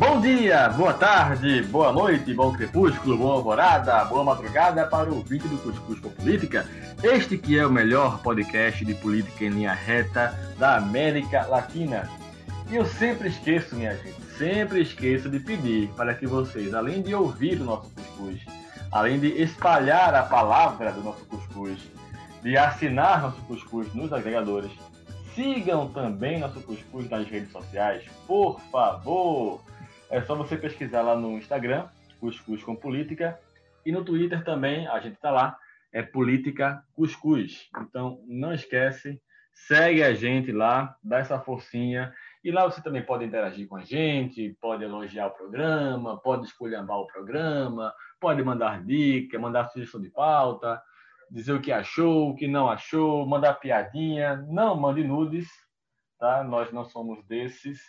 Bom dia, boa tarde, boa noite, bom crepúsculo, boa alvorada, boa madrugada para o vídeo do Cuscuz com Política. Este que é o melhor podcast de política em linha reta da América Latina. E eu sempre esqueço, minha gente, sempre esqueço de pedir para que vocês, além de ouvir o nosso Cuscuz, além de espalhar a palavra do nosso Cuscuz, de assinar nosso Cuscuz nos agregadores, sigam também nosso Cuscuz nas redes sociais, por favor. É só você pesquisar lá no Instagram, Cuscuz com Política, e no Twitter também, a gente está lá, é Política Cuscuz. Então, não esquece, segue a gente lá, dá essa forcinha. E lá você também pode interagir com a gente, pode elogiar o programa, pode escolhambar o programa, pode mandar dica, mandar sugestão de pauta, dizer o que achou, o que não achou, mandar piadinha. Não mande nudes, tá? Nós não somos desses,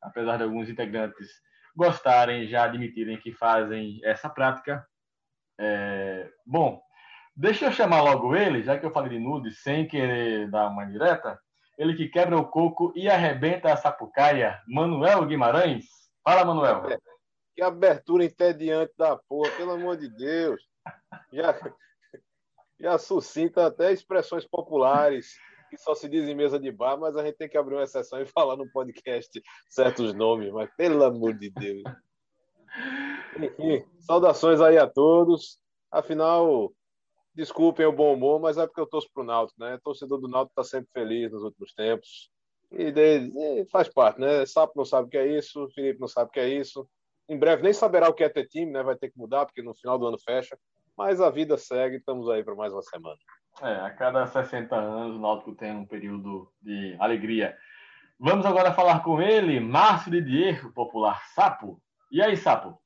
apesar de alguns integrantes gostarem, já admitirem que fazem essa prática. É... Bom, Deixa eu chamar logo ele, já que eu falei de nude, sem querer dar uma direta. Ele que quebra o coco e arrebenta a sapucaia, Manuel Guimarães. Fala, Manuel. É, que abertura entediante da porra, pelo amor de Deus. Já, já suscita até expressões populares que só se diz em mesa de bar, mas a gente tem que abrir uma exceção e falar no podcast certos nomes, mas pelo amor de Deus. Enfim, saudações aí a todos. Afinal, Desculpem o bom humor, mas é porque eu torço pro Náutico, né? Torcedor do Náutico está sempre feliz nos últimos tempos. E, de, e, faz parte, né? Sapo não sabe o que é isso, Felipe não sabe o que é isso. Em breve nem saberá o que é ter time, né? Vai ter que mudar, porque no final do ano fecha. Mas a vida segue, estamos aí para mais uma semana. É, a cada 60 anos o Náutico tem um período de alegria. Vamos agora falar com ele, Márcio Didier, o popular Sapo. E aí, Sapo?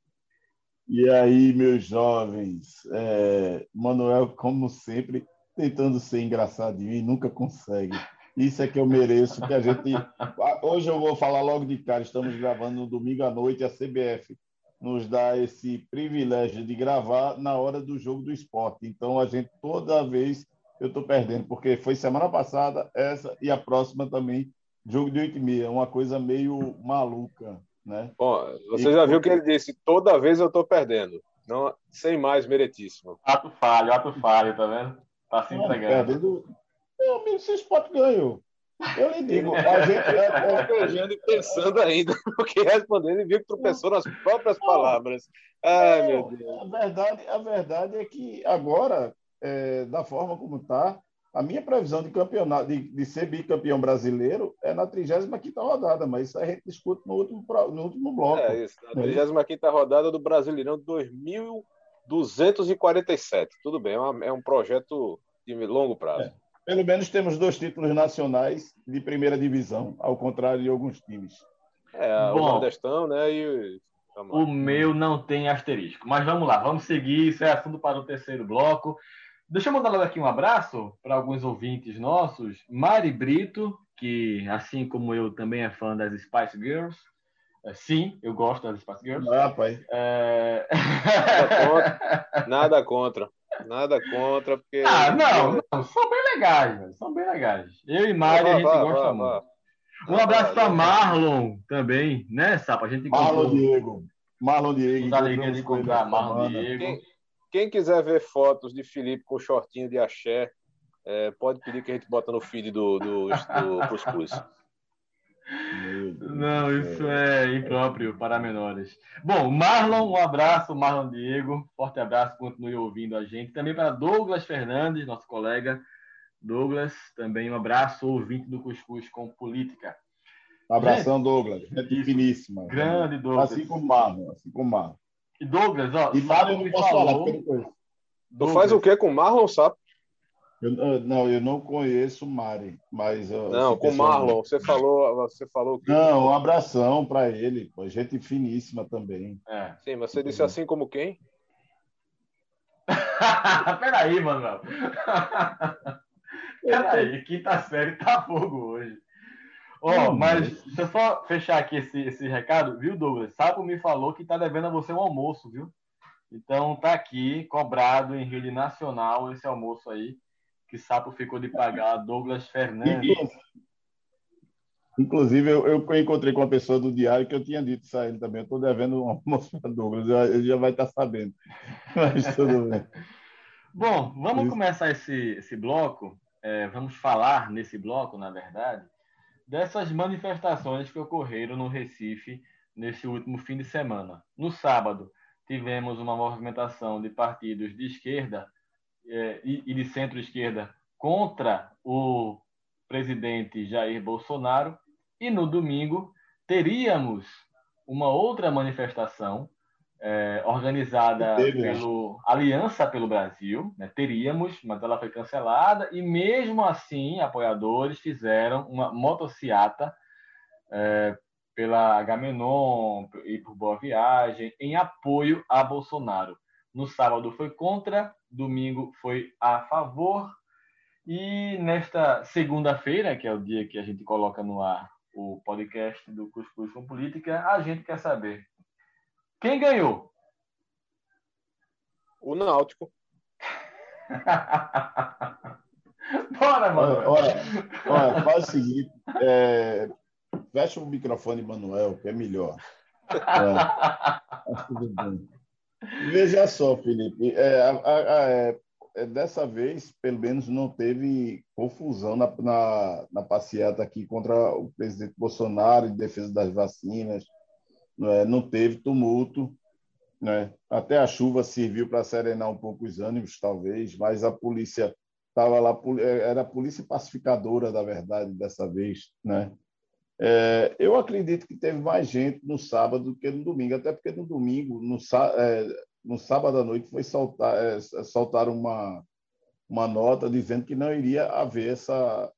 E aí, meus jovens, é, Manuel, como sempre, tentando ser engraçadinho e nunca consegue. Isso é que eu mereço, que a gente. Hoje eu vou falar logo de cara, estamos gravando no domingo à noite, a CBF nos dá esse privilégio de gravar na hora do jogo do esporte. Então, a gente, toda vez, eu estou perdendo, porque foi semana passada, essa e a próxima também, jogo de 8 e meia, uma coisa meio maluca. Né? Bom, você e, já viu que ele disse: toda vez eu estou perdendo. Não, sem mais, meritíssimo. Ato falho, ato falho, tá vendo? Tá se entregando. Perdendo... Meu amigo, se esporte ganhou. Eu lhe digo, a gente é, e pensando ainda no que respondendo e viu que tropeçou nas próprias palavras. Ai, meu Deus. A verdade, a verdade é que agora, é, da forma como está, a minha previsão de campeonato, de, de ser bicampeão brasileiro é na 35 rodada, mas isso a gente discute no último, no último bloco. É isso, na 35 é rodada do Brasileirão 2247. Tudo bem, é, uma, é um projeto de longo prazo. É. Pelo menos temos dois títulos nacionais de primeira divisão, ao contrário de alguns times. É, Bom, o Nordestão, né? E o meu não tem asterisco. Mas vamos lá, vamos seguir. Isso é assunto para o terceiro bloco. Deixa eu mandar logo aqui um abraço para alguns ouvintes nossos. Mari Brito, que assim como eu também é fã das Spice Girls. É, sim, eu gosto das Spice Girls. Ah, pai. É... Nada contra. Nada contra. Nada contra, porque. Ah, não, não, são bem legais, são bem legais. Eu e Mari, a gente gosta muito. Um abraço para Marlon também, né, Sapa? A gente Marlon Diego. Marlon Diego. Dá alegria de encontrar Marlon Diego. Quem, quem quiser ver fotos de Felipe com shortinho de axé, é, pode pedir que a gente bota no feed do, do, do Cuscuz. Não, isso é impróprio para menores. Bom, Marlon, um abraço, Marlon Diego, forte abraço, continue ouvindo a gente. Também para Douglas Fernandes, nosso colega Douglas, também um abraço, ouvinte do Cuscuz com Política. Um abração, gente, Douglas, gente finíssima. Grande Douglas. Assim como Marlon, assim como Marlon. E Douglas, ó. E Marlon não posso falou... falar, faz o que com Marlon, sabe? Eu, não, eu não conheço o Mari, mas. Não, com Marlon, você falou, você falou que. Não, um abração para ele, pô, gente finíssima também. É. Sim, mas você disse assim como quem? Peraí, Manuel. Peraí, quinta série tá fogo hoje. Ó, oh, mas deixa eu só fechar aqui esse, esse recado, viu, Douglas? Sapo me falou que tá devendo a você um almoço, viu? Então tá aqui, cobrado em rede nacional, esse almoço aí, que Sapo ficou de pagar Douglas Fernandes. Inclusive, eu, eu, encontrei com uma pessoa do diário que eu tinha dito isso a ele também. Eu estou devendo um almoço para Douglas, ele já vai estar sabendo. Mas tudo bem. Bom, vamos isso. começar esse, esse bloco. É, vamos falar nesse bloco, na verdade, dessas manifestações que ocorreram no Recife neste último fim de semana. No sábado, tivemos uma movimentação de partidos de esquerda é, e, e de centro-esquerda contra o presidente Jair Bolsonaro e no domingo teríamos uma outra manifestação é, organizada pelo Aliança pelo Brasil, né? teríamos, mas ela foi cancelada e mesmo assim apoiadores fizeram uma motociata é, pela Agamenon e por Boa Viagem em apoio a Bolsonaro. No sábado foi contra, domingo foi a favor e nesta segunda-feira, que é o dia que a gente coloca no ar o podcast do Cuscuz com Política, a gente quer saber quem ganhou? O Náutico. Bora, mano. Olha, olha, faz o seguinte: é, fecha o microfone, Manuel, que é melhor. É, Veja só, Felipe, é, a, a, é, dessa vez, pelo menos, não teve confusão na, na, na passeata aqui contra o presidente Bolsonaro em defesa das vacinas, não, é? não teve tumulto. Né? Até a chuva serviu para serenar um pouco os ânimos, talvez, mas a polícia estava lá, é, era a polícia pacificadora, da verdade, dessa vez. Né? É, eu acredito que teve mais gente no sábado do que no domingo, até porque no domingo, no, é, no sábado à noite foi soltar, é, soltar uma, uma nota dizendo que não iria haver essa,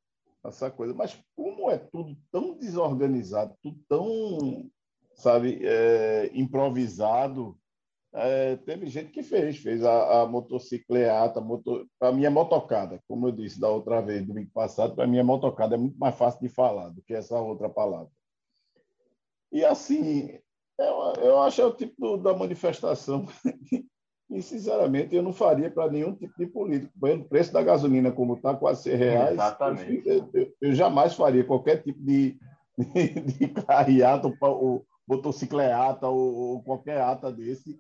essa coisa. Mas como é tudo tão desorganizado, tudo tão, sabe, é, improvisado, é, teve gente que fez, fez a, a motocicleata, motor, para mim é motocada, como eu disse da outra vez, domingo passado, para mim é motocada, é muito mais fácil de falar do que essa outra palavra. E assim, eu, eu acho é o tipo do, da manifestação e, sinceramente, eu não faria para nenhum tipo de político. O preço da gasolina, como está, quase 100 reais, Exatamente. Eu, eu, eu, jamais faria qualquer tipo de, de, de carreata ou, motocicleata ou, ou qualquer ata desse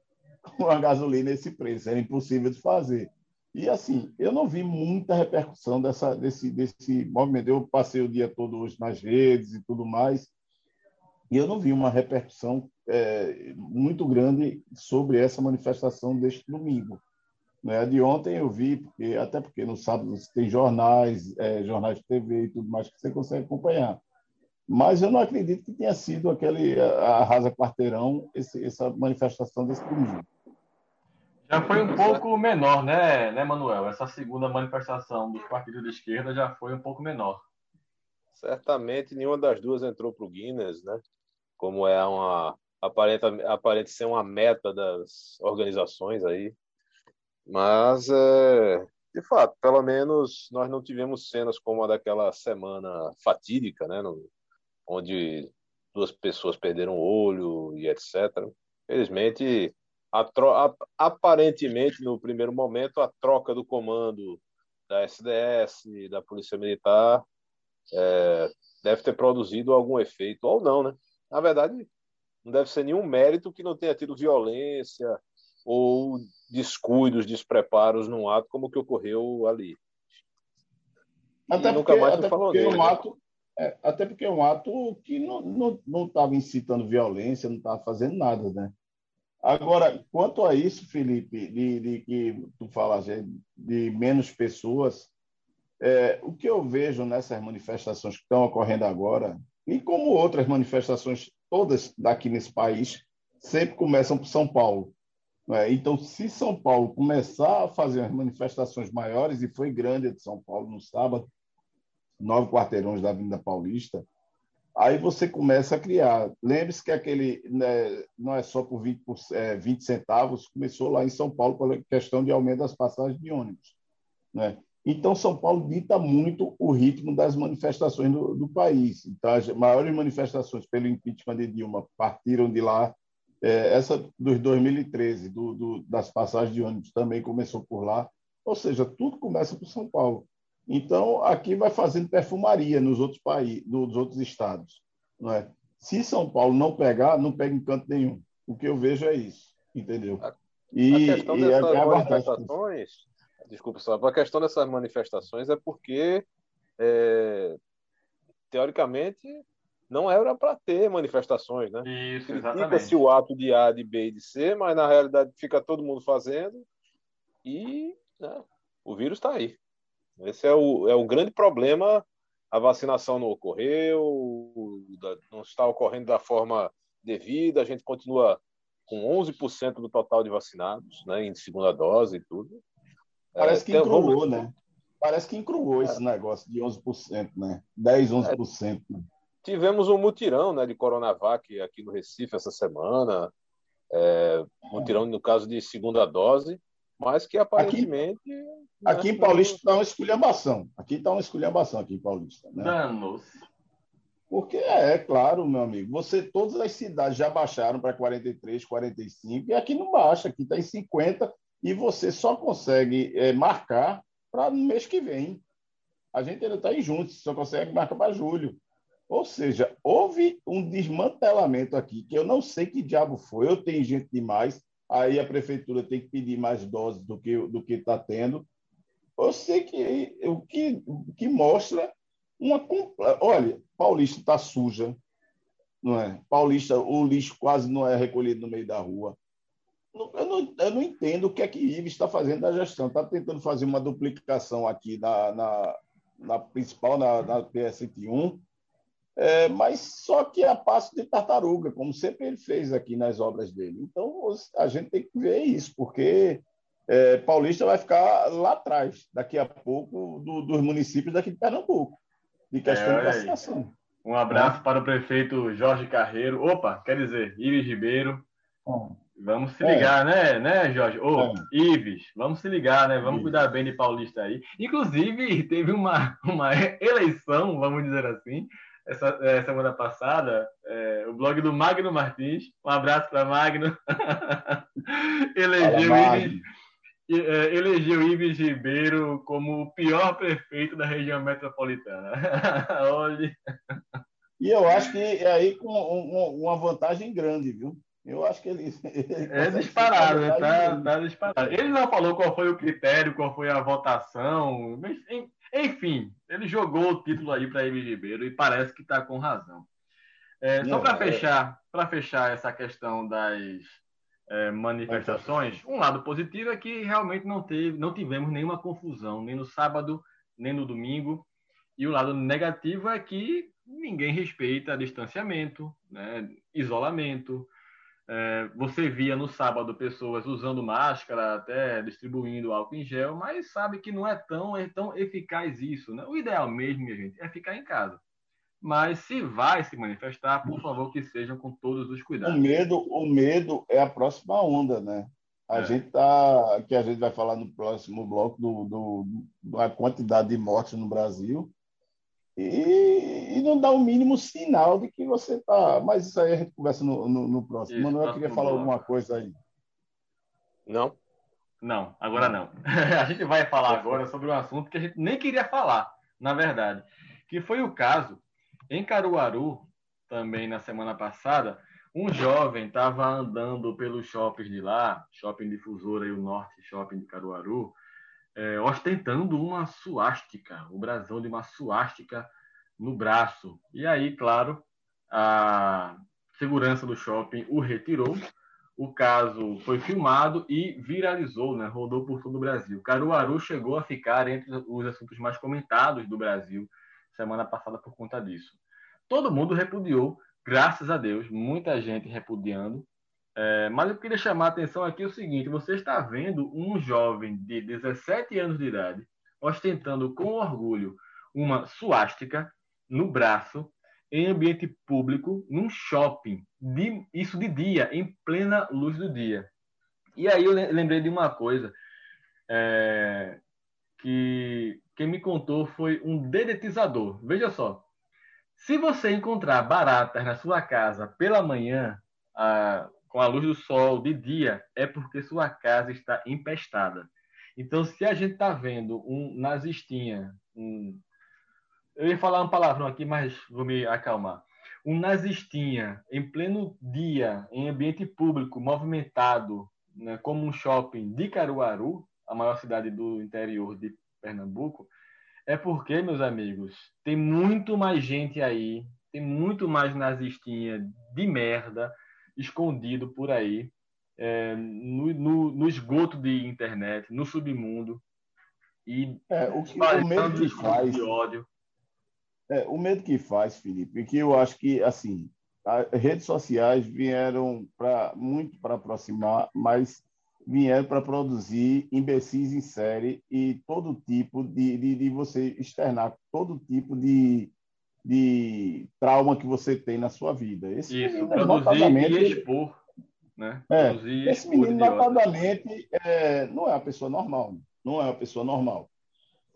com a gasolina esse preço. Era impossível de fazer. E assim, eu não vi muita repercussão dessa, desse, desse movimento. Eu passei o dia todo hoje nas redes e tudo mais, e eu não vi uma repercussão é, muito grande sobre essa manifestação deste domingo. Né? De ontem eu vi, porque, até porque no sábado tem jornais, é, jornais de TV e tudo mais que você consegue acompanhar. Mas eu não acredito que tenha sido aquele arrasa quarteirão esse, essa manifestação desse domingo. Já foi um pouco menor, né, né, Manuel? Essa segunda manifestação dos partidos de esquerda já foi um pouco menor. Certamente nenhuma das duas entrou para o Guinness, né? como é uma aparenta aparente ser uma meta das organizações aí, mas é, de fato, pelo menos nós não tivemos cenas como a daquela semana fatídica, né, no, onde duas pessoas perderam o olho e etc. Felizmente, a, aparentemente no primeiro momento a troca do comando da SDS, da Polícia Militar, é, deve ter produzido algum efeito ou não, né? na verdade, não deve ser nenhum mérito que não tenha tido violência ou descuidos, despreparos num ato como o que ocorreu ali. Até porque, até porque é um ato, é, até porque é um ato que não estava incitando violência, não estava fazendo nada, né? Agora, quanto a isso, Felipe, de, de que tu falas de menos pessoas, é, o que eu vejo nessas manifestações que estão ocorrendo agora e como outras manifestações, todas daqui nesse país, sempre começam por São Paulo. É? Então, se São Paulo começar a fazer as manifestações maiores, e foi grande a de São Paulo no sábado, nove quarteirões da Avenida Paulista, aí você começa a criar. Lembre-se que aquele né, não é só por 20, por, é, 20 centavos, começou lá em São Paulo pela questão de aumento das passagens de ônibus. Né? Então, São Paulo dita muito o ritmo das manifestações do, do país. Então, as maiores manifestações pelo impeachment de Dilma partiram de lá. É, essa dos 2013, do, do, das passagens de ônibus, também começou por lá. Ou seja, tudo começa por São Paulo. Então, aqui vai fazendo perfumaria nos outros países, nos outros estados. Não é? Se São Paulo não pegar, não pega em canto nenhum. O que eu vejo é isso, entendeu? E, a questão e dessas é manifestações, desculpa só, a questão dessas manifestações é porque, é, teoricamente, não era para ter manifestações, né? Isso, exatamente. se o ato de A, de B e de C, mas na realidade fica todo mundo fazendo e né, o vírus está aí. Esse é o, é o grande problema. A vacinação não ocorreu, não está ocorrendo da forma devida, a gente continua com 11% do total de vacinados, né, em segunda dose e tudo. Parece é, que encruou, vamos... né? Parece que encruou é. esse negócio de 11%, né? 10, 11%. É. Tivemos um mutirão né, de Coronavac aqui no Recife essa semana. É, mutirão, no caso de segunda dose, mas que aparentemente. Aqui, né, aqui em Paulista está uma esculhambação. Aqui está uma esculhambação aqui em Paulista. Né? Danos. Porque é, é, claro, meu amigo, você todas as cidades já baixaram para 43, 45 e aqui não baixa, aqui está em 50 e você só consegue é, marcar para no mês que vem. A gente ainda está em junho, só consegue marcar para julho. Ou seja, houve um desmantelamento aqui, que eu não sei que diabo foi, eu tenho gente demais, aí a prefeitura tem que pedir mais doses do que do que está tendo. Eu sei que o que, que mostra uma. Olha, Paulista está suja, não é? Paulista, o lixo quase não é recolhido no meio da rua. Eu não, eu não entendo o que é que Ives está fazendo da gestão. Está tentando fazer uma duplicação aqui na, na, na principal, na, na PS1, é, mas só que é a passo de tartaruga, como sempre ele fez aqui nas obras dele. Então a gente tem que ver isso, porque é, Paulista vai ficar lá atrás, daqui a pouco, do, dos municípios daqui de Pernambuco, de questão é, de vacinação. Um abraço é. para o prefeito Jorge Carreiro. Opa, quer dizer, Ives Ribeiro. Vamos se ligar, é. né, né, Jorge? Ô, é. Ives, vamos se ligar, né? Vamos cuidar bem de Paulista aí. Inclusive, teve uma, uma eleição, vamos dizer assim, essa é, semana passada, é, o blog do Magno Martins, um abraço para Magno, elegeu, Fala, Ives, é, elegeu Ives Ribeiro como o pior prefeito da região metropolitana. Olha. E eu acho que é aí com uma vantagem grande, viu? Eu acho que ele. ele é disparado? Tá, tá, disparado. Ele não falou qual foi o critério, qual foi a votação, mas, enfim, ele jogou o título aí para Emílio Ribeiro e parece que está com razão. É, só para é. fechar, para fechar essa questão das é, manifestações, um lado positivo é que realmente não teve, não tivemos nenhuma confusão, nem no sábado, nem no domingo. E o lado negativo é que ninguém respeita distanciamento, né, isolamento. É, você via no sábado pessoas usando máscara, até distribuindo álcool em gel, mas sabe que não é tão, é tão eficaz isso. Né? O ideal mesmo, minha gente, é ficar em casa. Mas se vai se manifestar, por favor, que sejam com todos os cuidados. O medo, o medo é a próxima onda, né? A é. gente tá, que a gente vai falar no próximo bloco do, do, da quantidade de mortes no Brasil e, e, não dá o mínimo sinal de que você está. Mas isso aí a gente conversa no, no, no próximo. Isso, Manuel queria falar alguma coisa aí. Não? Não, agora não. a gente vai falar agora sobre um assunto que a gente nem queria falar, na verdade, que foi o caso em Caruaru, também na semana passada, um jovem estava andando pelos shoppings de lá, Shopping Difusora e o Norte Shopping de Caruaru, é, ostentando uma suástica, o brasão de uma suástica no braço. E aí, claro, a segurança do shopping o retirou. O caso foi filmado e viralizou, né? rodou por todo o Brasil. Caruaru chegou a ficar entre os assuntos mais comentados do Brasil semana passada por conta disso. Todo mundo repudiou, graças a Deus, muita gente repudiando. É, mas eu queria chamar a atenção aqui o seguinte: você está vendo um jovem de 17 anos de idade ostentando com orgulho uma suástica no braço, em ambiente público, num shopping, de, isso de dia, em plena luz do dia. E aí eu lembrei de uma coisa é, que quem me contou foi um dedetizador. Veja só, se você encontrar baratas na sua casa pela manhã, com a luz do sol de dia, é porque sua casa está empestada. Então, se a gente está vendo um nazistinha um, eu ia falar um palavrão aqui, mas vou me acalmar. Um nazistinha em pleno dia, em ambiente público, movimentado, né, como um shopping de Caruaru, a maior cidade do interior de Pernambuco, é porque, meus amigos, tem muito mais gente aí, tem muito mais nazistinha de merda escondido por aí, é, no, no, no, esgoto de internet, no submundo. E é, o que o medo que faz, de ódio. É, o medo que faz, Felipe, é que eu acho que, assim, as redes sociais vieram para muito para aproximar, mas vieram para produzir imbecis em série e todo tipo de, de, de, você externar todo tipo de, de trauma que você tem na sua vida. Esse Isso, produzir e expor. Né? É, esse menino, notadamente, é, não é uma pessoa normal. Não é uma pessoa normal.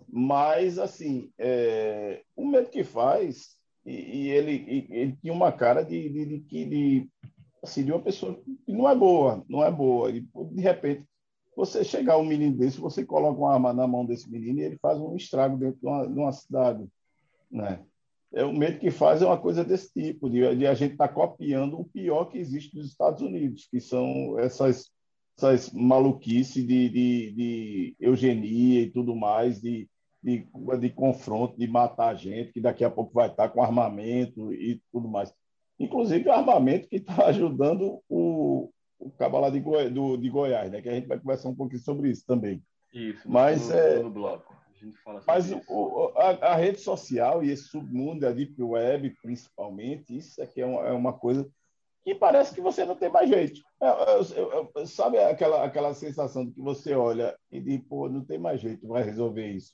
Mas, assim, é, o medo que faz, e, e ele, e, ele tinha uma cara de, de, de, de, assim, de uma pessoa que não é boa, não é boa. E, de repente, você chegar um menino desse, você coloca uma arma na mão desse menino e ele faz um estrago dentro de uma, de uma cidade. Né? É, o medo que faz é uma coisa desse tipo, de, de a gente estar tá copiando o pior que existe nos Estados Unidos, que são essas, essas maluquices de, de, de eugenia e tudo mais, de, de, de confronto, de matar gente, que daqui a pouco vai estar com armamento e tudo mais. Inclusive, armamento que está ajudando o, o cabo lá de, Goi, do, de Goiás, né? que a gente vai conversar um pouquinho sobre isso também. Isso, mas no, é, no bloco. Mas o, a, a, rede social e esse submundo, a Deep Web, principalmente, isso aqui é uma, é uma coisa que parece que você não tem mais jeito. É, é, sabe aquela, aquela sensação de que você olha e diz, pô, não tem mais jeito, vai resolver isso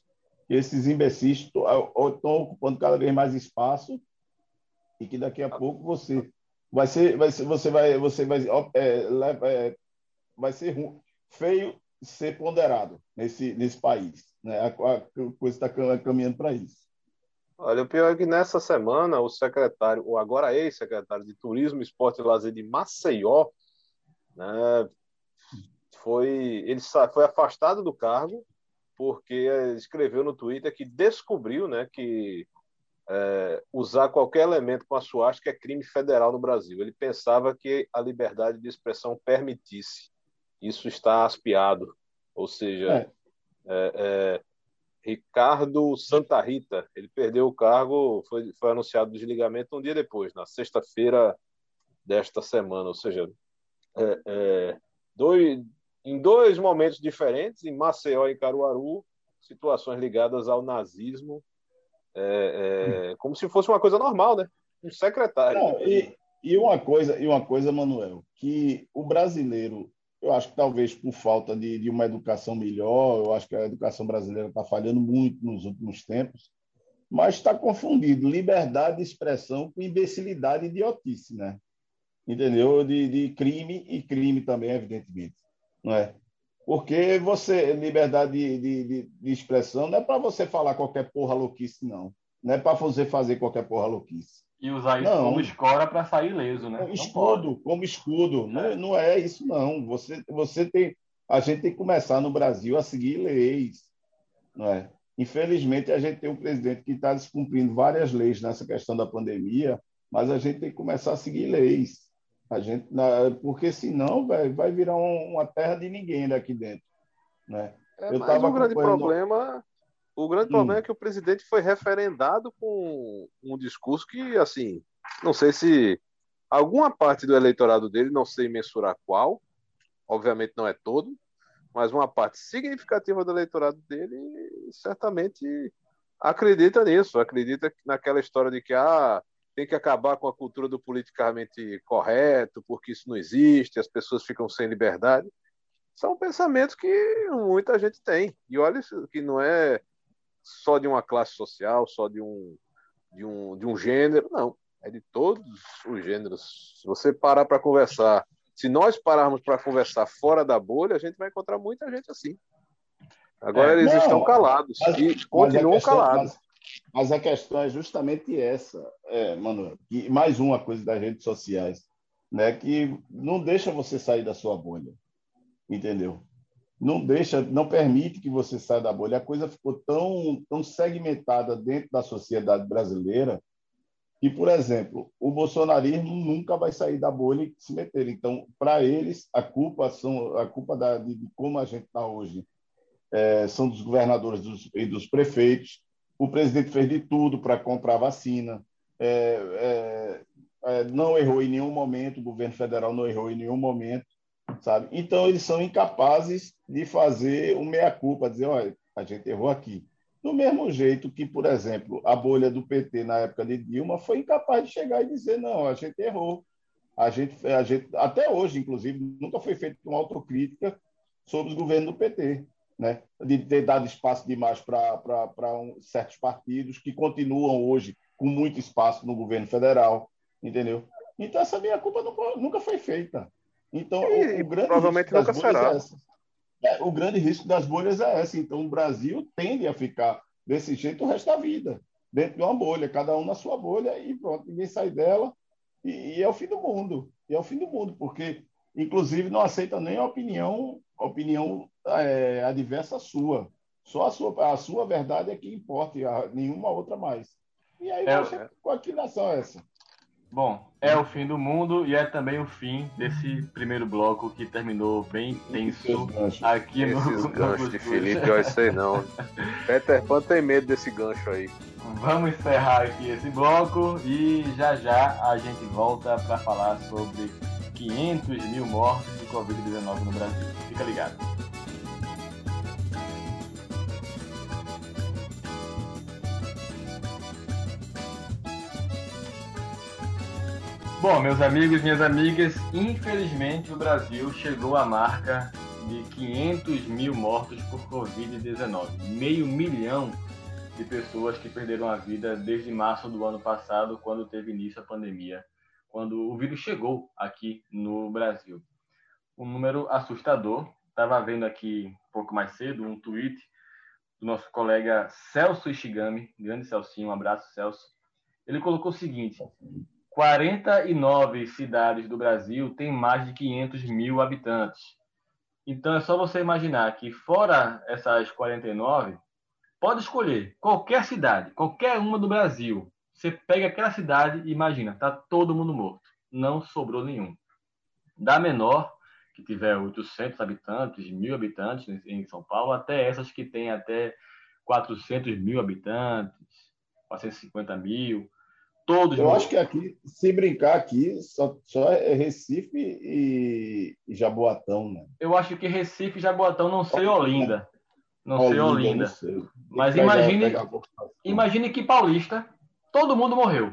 esses imbecis estão ocupando cada vez mais espaço e que daqui a pouco você vai ser, vai ser você vai, você vai, é, é, vai ser feio ser ponderado nesse, nesse país. Né? A, a coisa está caminhando para isso. Olha, o pior é que nessa semana o secretário, o agora ex-secretário de Turismo, Esporte e Lazer de Maceió, né, foi, ele foi afastado do cargo porque escreveu no Twitter que descobriu né, que é, usar qualquer elemento com a suástica é crime federal no Brasil. Ele pensava que a liberdade de expressão permitisse. Isso está aspiado. Ou seja, é. É, é Ricardo Santa Rita, ele perdeu o cargo, foi, foi anunciado o desligamento um dia depois, na sexta-feira desta semana. Ou seja, é, dois, em dois momentos diferentes, em Maceió e Caruaru, situações ligadas ao nazismo, é, é, como se fosse uma coisa normal, né? Um secretário. Não, e, e, uma coisa, e uma coisa, Manuel, que o brasileiro, eu acho que talvez por falta de, de uma educação melhor, eu acho que a educação brasileira está falhando muito nos últimos tempos, mas está confundido liberdade de expressão com imbecilidade e idiotice, né? Entendeu? De, de crime e crime também, evidentemente não é? Porque você, liberdade de, de, de expressão não é para você falar qualquer porra louquice, não. Não é para você fazer qualquer porra louquice. E usar isso não. como escora para sair leso, né? Escudo, como escudo. Não, é. não é isso, não. Você, você tem. A gente tem que começar no Brasil a seguir leis. Não é? Infelizmente, a gente tem um presidente que está descumprindo várias leis nessa questão da pandemia, mas a gente tem que começar a seguir leis. A gente, porque senão vai, vai virar um, uma terra de ninguém daqui dentro. Né? É, mas o grande problema, o grande hum. problema é que o presidente foi referendado com um discurso que, assim, não sei se alguma parte do eleitorado dele, não sei mensurar qual, obviamente não é todo, mas uma parte significativa do eleitorado dele certamente acredita nisso, acredita naquela história de que ah, tem que acabar com a cultura do politicamente correto, porque isso não existe, as pessoas ficam sem liberdade. São pensamentos que muita gente tem. E olha que não é só de uma classe social, só de um, de um, de um gênero, não. É de todos os gêneros. Se você parar para conversar, se nós pararmos para conversar fora da bolha, a gente vai encontrar muita gente assim. Agora é, eles não, estão calados mas, e continuam questão, calados. Mas mas a questão é justamente essa, é, Manuel. E mais uma coisa das redes sociais, né, que não deixa você sair da sua bolha, entendeu? Não deixa, não permite que você saia da bolha. A coisa ficou tão, tão segmentada dentro da sociedade brasileira que, por exemplo, o bolsonarismo nunca vai sair da bolha e se meter. Então, para eles, a culpa são a culpa da, de, como a gente está hoje é, são dos governadores dos, e dos prefeitos. O presidente fez de tudo para comprar vacina. É, é, é, não errou em nenhum momento. O governo federal não errou em nenhum momento sabe? Então eles são incapazes de fazer um meia culpa, dizer, olha, a gente errou aqui. Do mesmo jeito que, por exemplo, a bolha do PT na época de Dilma foi incapaz de chegar e dizer, não, a gente errou. A gente, a gente até hoje, inclusive, nunca foi feita uma autocrítica sobre os governos do PT, né? De ter dado espaço demais para um, certos partidos que continuam hoje com muito espaço no governo federal, entendeu? Então essa minha culpa nunca foi feita. Então, e, o, o grande provavelmente nunca será. É é, o grande risco das bolhas é essa. Então, o Brasil tende a ficar desse jeito o resto da vida, dentro de uma bolha, cada um na sua bolha e pronto, ninguém sai dela e, e é o fim do mundo. E é o fim do mundo, porque, inclusive, não aceita nem a opinião, a opinião é, adversa sua. Só a sua, a sua verdade é que importa, e a, nenhuma outra mais. E aí, é, você, qual que nação é essa? Bom, é o fim do mundo e é também o fim desse primeiro bloco que terminou bem tenso aqui no Esses ganchos de Felipe, eu sei não. Peter Pan tem medo desse gancho aí. Vamos encerrar aqui esse bloco e já já a gente volta para falar sobre 500 mil mortes de Covid-19 no Brasil. Fica ligado. Bom, meus amigos, minhas amigas, infelizmente o Brasil chegou à marca de 500 mil mortos por Covid-19. Meio milhão de pessoas que perderam a vida desde março do ano passado, quando teve início a pandemia, quando o vírus chegou aqui no Brasil. Um número assustador. Estava vendo aqui um pouco mais cedo um tweet do nosso colega Celso Ishigami, grande Celcinho, um abraço, Celso. Ele colocou o seguinte: 49 cidades do Brasil têm mais de 500 mil habitantes. Então é só você imaginar que, fora essas 49, pode escolher qualquer cidade, qualquer uma do Brasil. Você pega aquela cidade e imagina, tá todo mundo morto. Não sobrou nenhum. Da menor, que tiver 800 habitantes, mil habitantes em São Paulo, até essas que têm até 400 mil habitantes, 450 mil Todos. Eu acho que aqui, se brincar aqui, só, só é Recife e, e Jaboatão, né? Eu acho que Recife e Jaboatão não sei Olinda. Não Olinda, sei Olinda. Não sei. Mas imagine, imagine que Paulista, todo mundo morreu.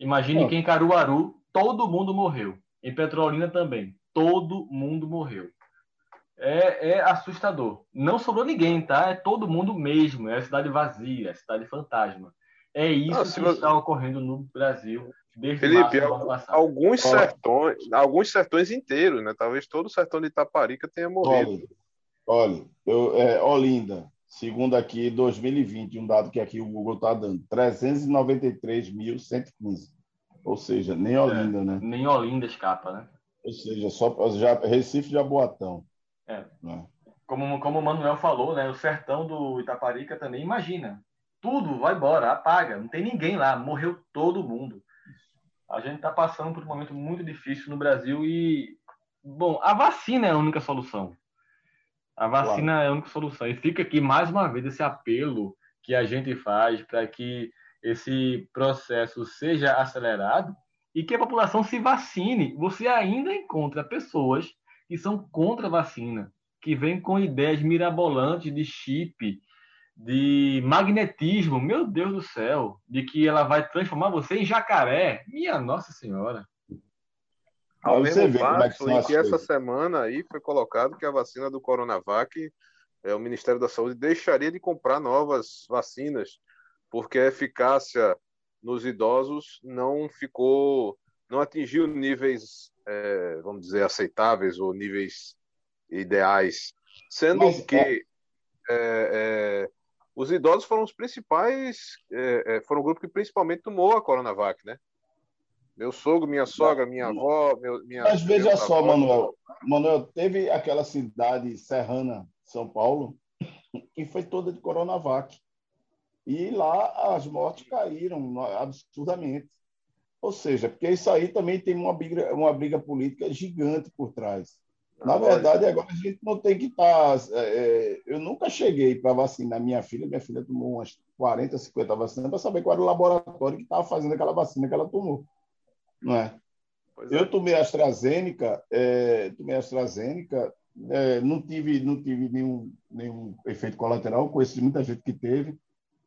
Imagine que em Caruaru, todo mundo morreu. Em Petrolina também, todo mundo morreu. É, é, assustador. Não sobrou ninguém, tá? É todo mundo mesmo. É a cidade vazia, é a cidade fantasma. É isso que você... está ocorrendo no Brasil desde Felipe, março. Alguns sertões, alguns sertões inteiros, né? Talvez todo o sertão de Itaparica tenha morrido. Olha, olha eu, é, Olinda, segundo aqui 2020, um dado que aqui o Google está dando, 393.115. Ou seja, nem é, Olinda, é, né? Nem Olinda escapa, né? Ou seja, só já, Recife de Aboatão. É. Né? Como, como o Manuel falou, né? O sertão do Itaparica também, imagina tudo vai embora, apaga, não tem ninguém lá, morreu todo mundo. A gente está passando por um momento muito difícil no Brasil e, bom, a vacina é a única solução. A vacina claro. é a única solução. E fica aqui mais uma vez esse apelo que a gente faz para que esse processo seja acelerado e que a população se vacine. Você ainda encontra pessoas que são contra a vacina, que vêm com ideias mirabolantes de chip, de magnetismo, meu Deus do céu, de que ela vai transformar você em jacaré. Minha Nossa Senhora. Ao mesmo passo é que, que essa semana aí foi colocado que a vacina do Coronavac, é, o Ministério da Saúde deixaria de comprar novas vacinas, porque a eficácia nos idosos não ficou, não atingiu níveis, é, vamos dizer, aceitáveis ou níveis ideais. Sendo Mas, que é... É, os idosos foram os principais, é, é, foram o grupo que principalmente tomou a Coronavac, né? Meu sogro, minha sogra, minha avó, meu, minha. Mas veja só, avó, Manuel. Manuel, teve aquela cidade serrana, São Paulo, que foi toda de Coronavac. E lá as mortes caíram absurdamente. Ou seja, porque isso aí também tem uma briga, uma briga política gigante por trás. Na verdade, agora a gente não tem que estar. Tá, é, é, eu nunca cheguei para vacinar minha filha. Minha filha tomou umas 40, 50 vacinas para saber qual era o laboratório que estava fazendo aquela vacina que ela tomou. Não é? é. Eu tomei AstraZeneca, é, tomei AstraZeneca, é, não tive, não tive nenhum, nenhum efeito colateral. Conheço muita gente que teve.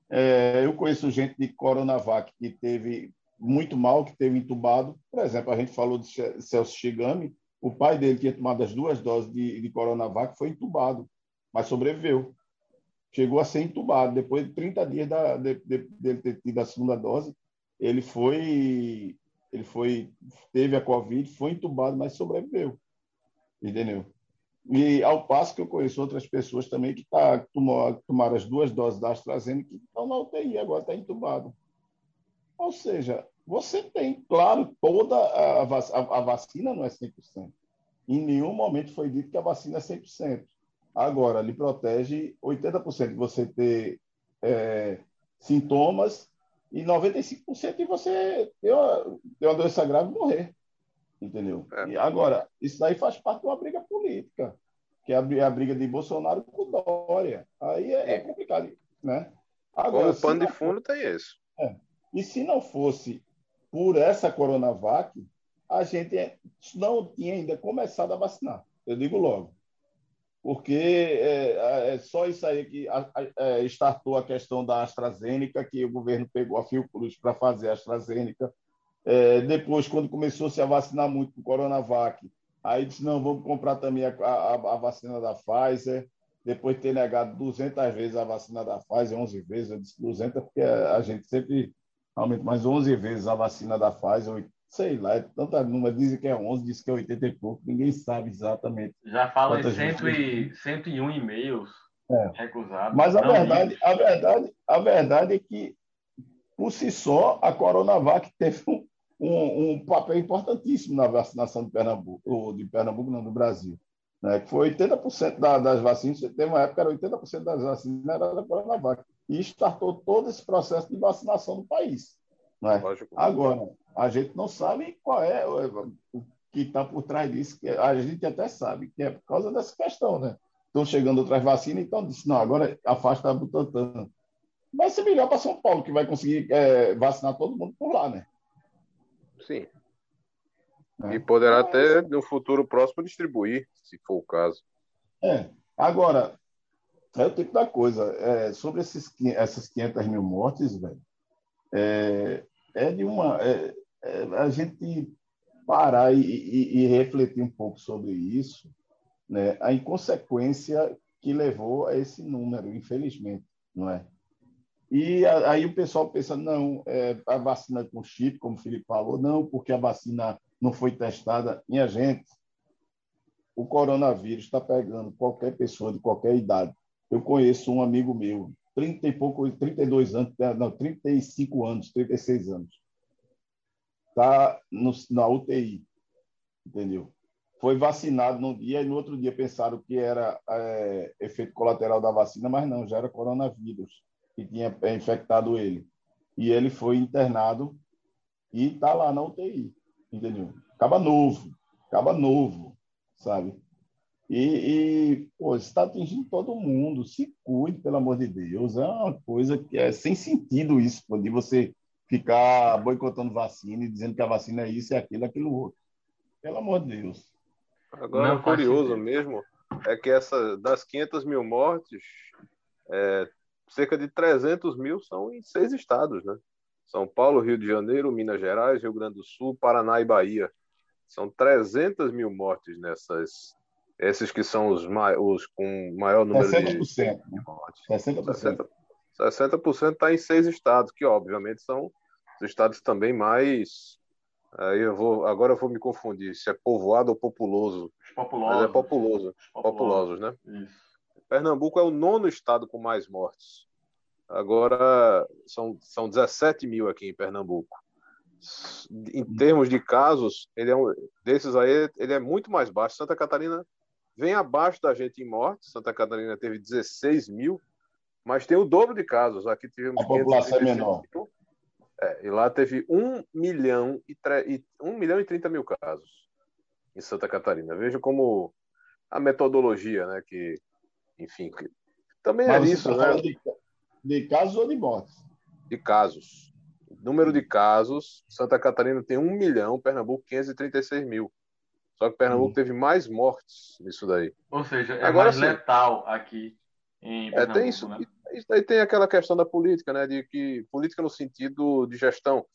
É, eu conheço gente de Coronavac que teve muito mal, que teve entubado. Por exemplo, a gente falou de Celso Shigami o pai dele tinha tomado as duas doses de, de Coronavac, foi entubado, mas sobreviveu. Chegou a ser entubado. Depois de 30 dias da, de, de, dele ter tido a segunda dose, ele foi, ele foi, teve a Covid, foi entubado, mas sobreviveu. Entendeu? E ao passo que eu conheço outras pessoas também que tá, tomaram as duas doses da AstraZeneca e estão na UTI, agora está entubado. Ou seja, você tem, claro, toda a, a, a vacina não é 100%. Em nenhum momento foi dito que a vacina é 100%. Agora, lhe protege 80% de você ter é, sintomas e 95% de você ter uma, ter uma doença grave e morrer. Entendeu? É. E agora, isso aí faz parte de uma briga política, que é a, a briga de Bolsonaro com Dória. Aí é, é complicado, né? Agora, Como pano de fundo tem isso. É. E se não fosse por essa Coronavac, a gente não tinha ainda começado a vacinar. Eu digo logo. Porque é, é só isso aí que a, a, é, startou a questão da AstraZeneca, que o governo pegou a Fiocruz para fazer a AstraZeneca. É, depois, quando começou -se a vacinar muito com Coronavac, aí disse, não, vamos comprar também a, a, a vacina da Pfizer. Depois de ter negado 200 vezes a vacina da Pfizer, 11 vezes, eu disse 200 porque a gente sempre aumenta mais 11 vezes a vacina da Pfizer, sei lá, é tanta número, dizem que é 11, dizem que é 80 e pouco, ninguém sabe exatamente. Já fala em 101 e-mails é. recusados. Mas a verdade, a, verdade, a verdade é que, por si só, a Coronavac teve um, um, um papel importantíssimo na vacinação de Pernambuco, ou de Pernambuco, não, do Brasil. Né, que foi 80% da, das vacinas, teve uma época que era 80% das vacinas era da Coronavac e startou todo esse processo de vacinação no país. Né? Agora, a gente não sabe qual é o que está por trás disso, que a gente até sabe que é por causa dessa questão, né? Estão chegando outras vacinas, então disse, não, agora afasta a Butantan. Vai ser melhor para São Paulo, que vai conseguir é, vacinar todo mundo por lá, né? Sim. É. E poderá até, no futuro próximo, distribuir, se for o caso. É. Agora, é o tipo da coisa. É, sobre esses, essas 500 mil mortes, velho, é, é de uma. É, é, a gente parar e, e, e, refletir um pouco sobre isso, né? a inconsequência que levou a esse número, infelizmente, não é? E aí o pessoal pensa, não, é, a vacina com chip, como o Felipe falou, não, porque a vacina não foi testada. Minha gente, o coronavírus está pegando qualquer pessoa de qualquer idade. Eu conheço um amigo meu, 30 e pouco, 32 anos, é, não, 35 anos, 36 anos. Está na UTI, entendeu? Foi vacinado num dia e no outro dia pensaram que era é, efeito colateral da vacina, mas não, já era coronavírus que tinha é, infectado ele. E ele foi internado e está lá na UTI, entendeu? Acaba novo, acaba novo, sabe? E, e pô, está atingindo todo mundo. Se cuide, pelo amor de Deus. É uma coisa que é sem sentido isso, pô, de você ficar boicotando vacina e dizendo que a vacina é isso, é aquilo, aquilo outro. Pelo amor de Deus. Agora, Não, curioso mesmo é que essa, das 500 mil mortes, é, cerca de 300 mil são em seis estados, né? São Paulo, Rio de Janeiro, Minas Gerais, Rio Grande do Sul, Paraná e Bahia. São 300 mil mortes nessas esses que são os, os com maior número 60%, de, mortes. 60%. 60% está em seis estados, que obviamente são os estados também mais. Aí eu vou, agora eu vou me confundir se é povoado ou populoso. Populosos. Mas é populoso. Populosos, né? Isso. Pernambuco é o nono estado com mais mortes. Agora são, são 17 mil aqui em Pernambuco. Em termos de casos, ele é um, desses aí ele é muito mais baixo. Santa Catarina vem abaixo da gente em mortes. Santa Catarina teve 16 mil, mas tem o dobro de casos. Aqui tivemos. A população é menor. Mil, é, e lá teve 1 milhão e, 1 milhão e 30 mil casos em Santa Catarina. Veja como a metodologia, né? Que, enfim, que, também é Mas é isso, tá né? De, de casos ou de mortes? De casos. Número de casos, Santa Catarina tem 1 milhão, Pernambuco 536 mil. Só que Pernambuco hum. teve mais mortes nisso daí. Ou seja, é Agora, mais sim, letal aqui em Pernambuco, é, tem isso, né? isso daí tem aquela questão da política, né? De que política no sentido de gestão.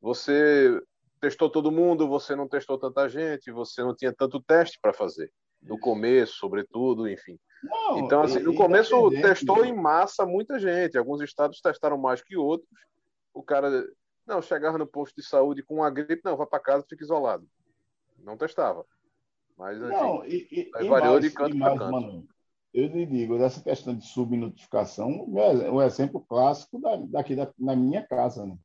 Você testou todo mundo, você não testou tanta gente, você não tinha tanto teste para fazer. No começo, sobretudo, enfim. Não, então, assim, no começo testou em massa muita gente. Alguns estados testaram mais que outros. O cara, não, chegava no posto de saúde com uma gripe, não, vai para casa, fica isolado. Não testava. Mas, enfim, não, e, e, variou mais, de canto para canto. Mano, eu lhe digo, essa questão de subnotificação, é um exemplo clássico da, daqui da, na minha casa. Né?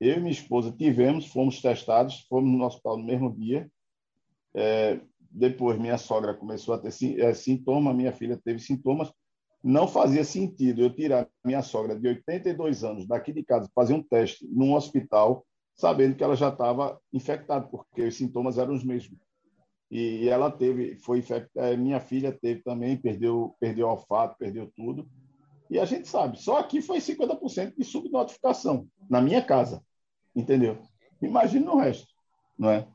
Eu e minha esposa tivemos, fomos testados, fomos no hospital no mesmo dia. É, depois minha sogra começou a ter é, sintomas, minha filha teve sintomas. Não fazia sentido eu tirar minha sogra de 82 anos daqui de casa, fazer um teste num hospital, sabendo que ela já estava infectada, porque os sintomas eram os mesmos. E, ela teve, foi infectada, é, minha filha teve também, perdeu, perdeu olfato, perdeu tudo. E a gente sabe, só aqui foi 50% de subnotificação, na minha casa, entendeu? Imagina no resto, não é?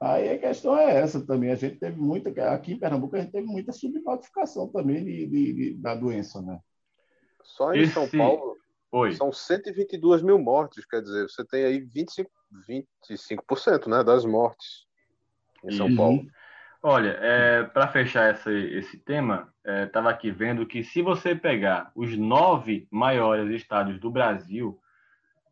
Aí a questão é essa também. A gente teve muita, aqui em Pernambuco, a gente teve muita subnotificação também de, de, de da doença, né? Só em Esse... São Paulo Oi. são 122 mil mortes, quer dizer, você tem aí 25, 25% né, das mortes em São uhum. Paulo. Olha, é, para fechar essa, esse tema, estava é, aqui vendo que se você pegar os nove maiores estados do Brasil,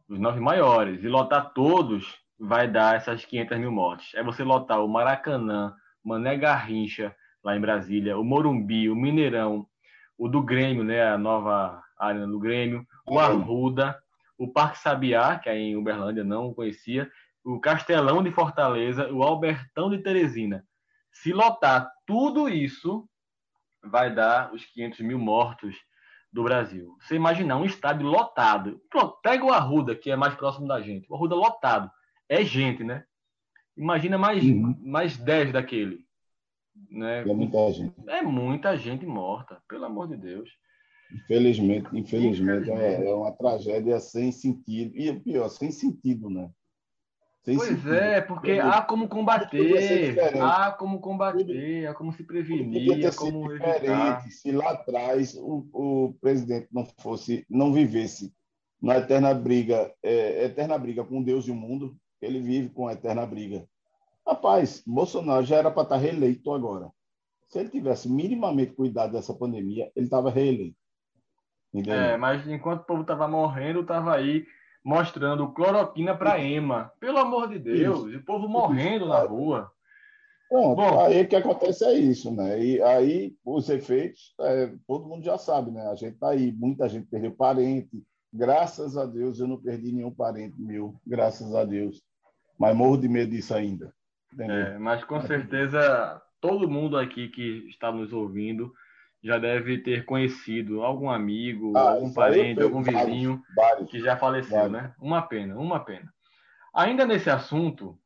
os nove maiores, e lotar todos, vai dar essas 500 mil mortes. É você lotar o Maracanã, Mané Garrincha, lá em Brasília, o Morumbi, o Mineirão, o do Grêmio, né, a nova área do Grêmio, o Arruda, o Parque Sabiá, que é em Uberlândia, não conhecia, o Castelão de Fortaleza, o Albertão de Teresina. Se lotar tudo isso, vai dar os 500 mil mortos do Brasil. Você imaginar um estádio lotado. Pronto, pega o Arruda, que é mais próximo da gente. O Arruda lotado é gente, né? Imagina mais, uhum. mais 10 daquele. Né? É muita gente. É muita gente morta, pelo amor de Deus. Infelizmente, infelizmente, é, é uma tragédia sem sentido. E pior, sem sentido, né? Sem pois sentido. é, porque há como combater, há como combater, há como se prevenir, há como evitar. Se lá atrás o, o presidente não fosse, não vivesse na eterna briga, é, eterna briga com Deus e o mundo, ele vive com a eterna briga. Rapaz, Bolsonaro já era para estar tá reeleito agora. Se ele tivesse minimamente cuidado dessa pandemia, ele estava reeleito. É, mas enquanto o povo estava morrendo, estava aí mostrando cloroquina para EMA. Pelo amor de Deus, isso. o povo morrendo na rua. Bom, aí o que acontece é isso, né? E aí os efeitos, é, todo mundo já sabe, né? A gente está aí, muita gente perdeu parente, Graças a Deus eu não perdi nenhum parente meu, graças a Deus. Mas morro de medo disso ainda. É, mas com certeza todo mundo aqui que está nos ouvindo já deve ter conhecido algum amigo, ah, algum parente, algum vizinho vários, que já faleceu, vários. né? Uma pena, uma pena. Ainda nesse assunto,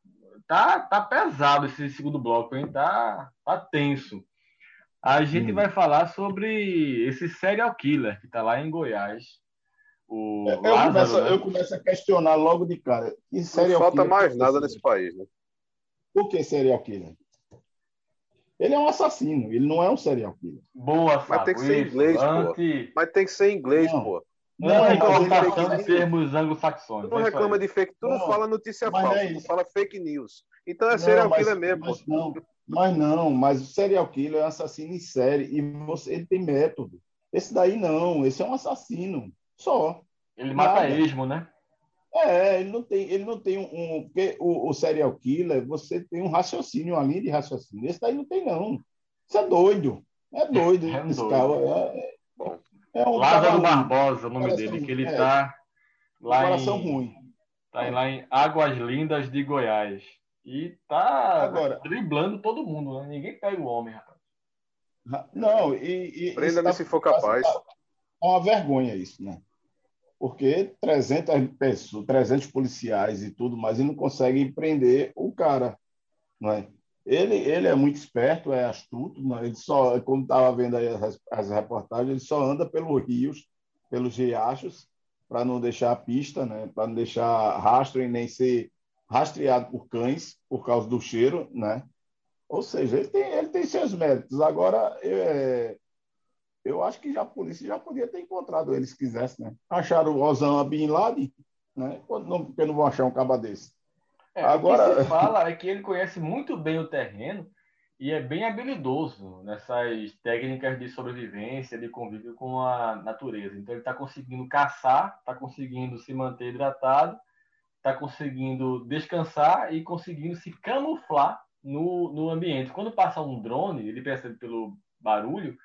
tá, tá pesado esse segundo bloco, hein? Tá, tá tenso. A gente hum. vai falar sobre esse serial killer que está lá em Goiás, o eu, Lázaro, começo, né? eu começo a questionar logo de cara. E Não falta mais nada nesse país, né? Por que serial killer? Ele é um assassino, ele não é um serial killer. Boa, Mas tem que ser inglês, anti... pô. Mas tem que ser inglês, não. pô. Não, não é importação de termos anglo-saxões. Tu não é reclama de fake, tu não, não fala notícia falsa, é tu fala fake news. Então é serial killer mesmo. Mas não, mas não, mas o serial killer é um assassino em série e você, ele tem método. Esse daí não, esse é um assassino. Só. Ele mata Nada. esmo, né? É, ele não tem, ele não tem um. Porque o, o serial killer, você tem um raciocínio, uma linha de raciocínio. Esse daí não tem, não. Isso é doido. É doido. É esse doido. É, é, é um Lázaro Barbosa, o nome dele, que ele é, tá lá em. ruim. Tá lá em Águas Lindas de Goiás. E tá Agora, driblando todo mundo, né? Ninguém pega o homem, rapaz. Não, e. e Prenda-me tá, se for capaz. É uma vergonha isso, né? Porque 300 pessoas, 300 policiais e tudo mas e não conseguem prender o cara, não é? Ele, ele é muito esperto, é astuto, mas ele só, como estava vendo aí as, as reportagens, ele só anda pelos rios, pelos riachos, para não deixar a pista, né? para não deixar rastro e nem ser rastreado por cães por causa do cheiro, né? Ou seja, ele tem, ele tem seus méritos. Agora, é, eu acho que já a polícia já podia ter encontrado ele se quisesse, né? Acharam o Osama Bin Laden, né? Porque não vão achar um caba desse. É, Agora... O que se fala é que ele conhece muito bem o terreno e é bem habilidoso nessas técnicas de sobrevivência, de convívio com a natureza. Então ele está conseguindo caçar, está conseguindo se manter hidratado, está conseguindo descansar e conseguindo se camuflar no, no ambiente. Quando passa um drone, ele percebe pelo barulho,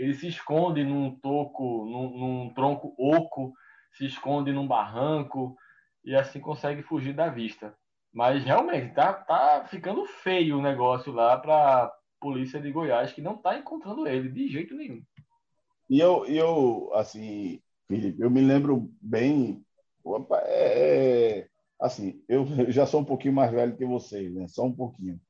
ele se esconde num toco, num, num tronco oco, se esconde num barranco e assim consegue fugir da vista. Mas realmente tá, tá ficando feio o negócio lá para polícia de Goiás, que não está encontrando ele de jeito nenhum. E eu, eu assim, Felipe, eu me lembro bem. Opa, é, é, assim, eu já sou um pouquinho mais velho que vocês, né? Só um pouquinho.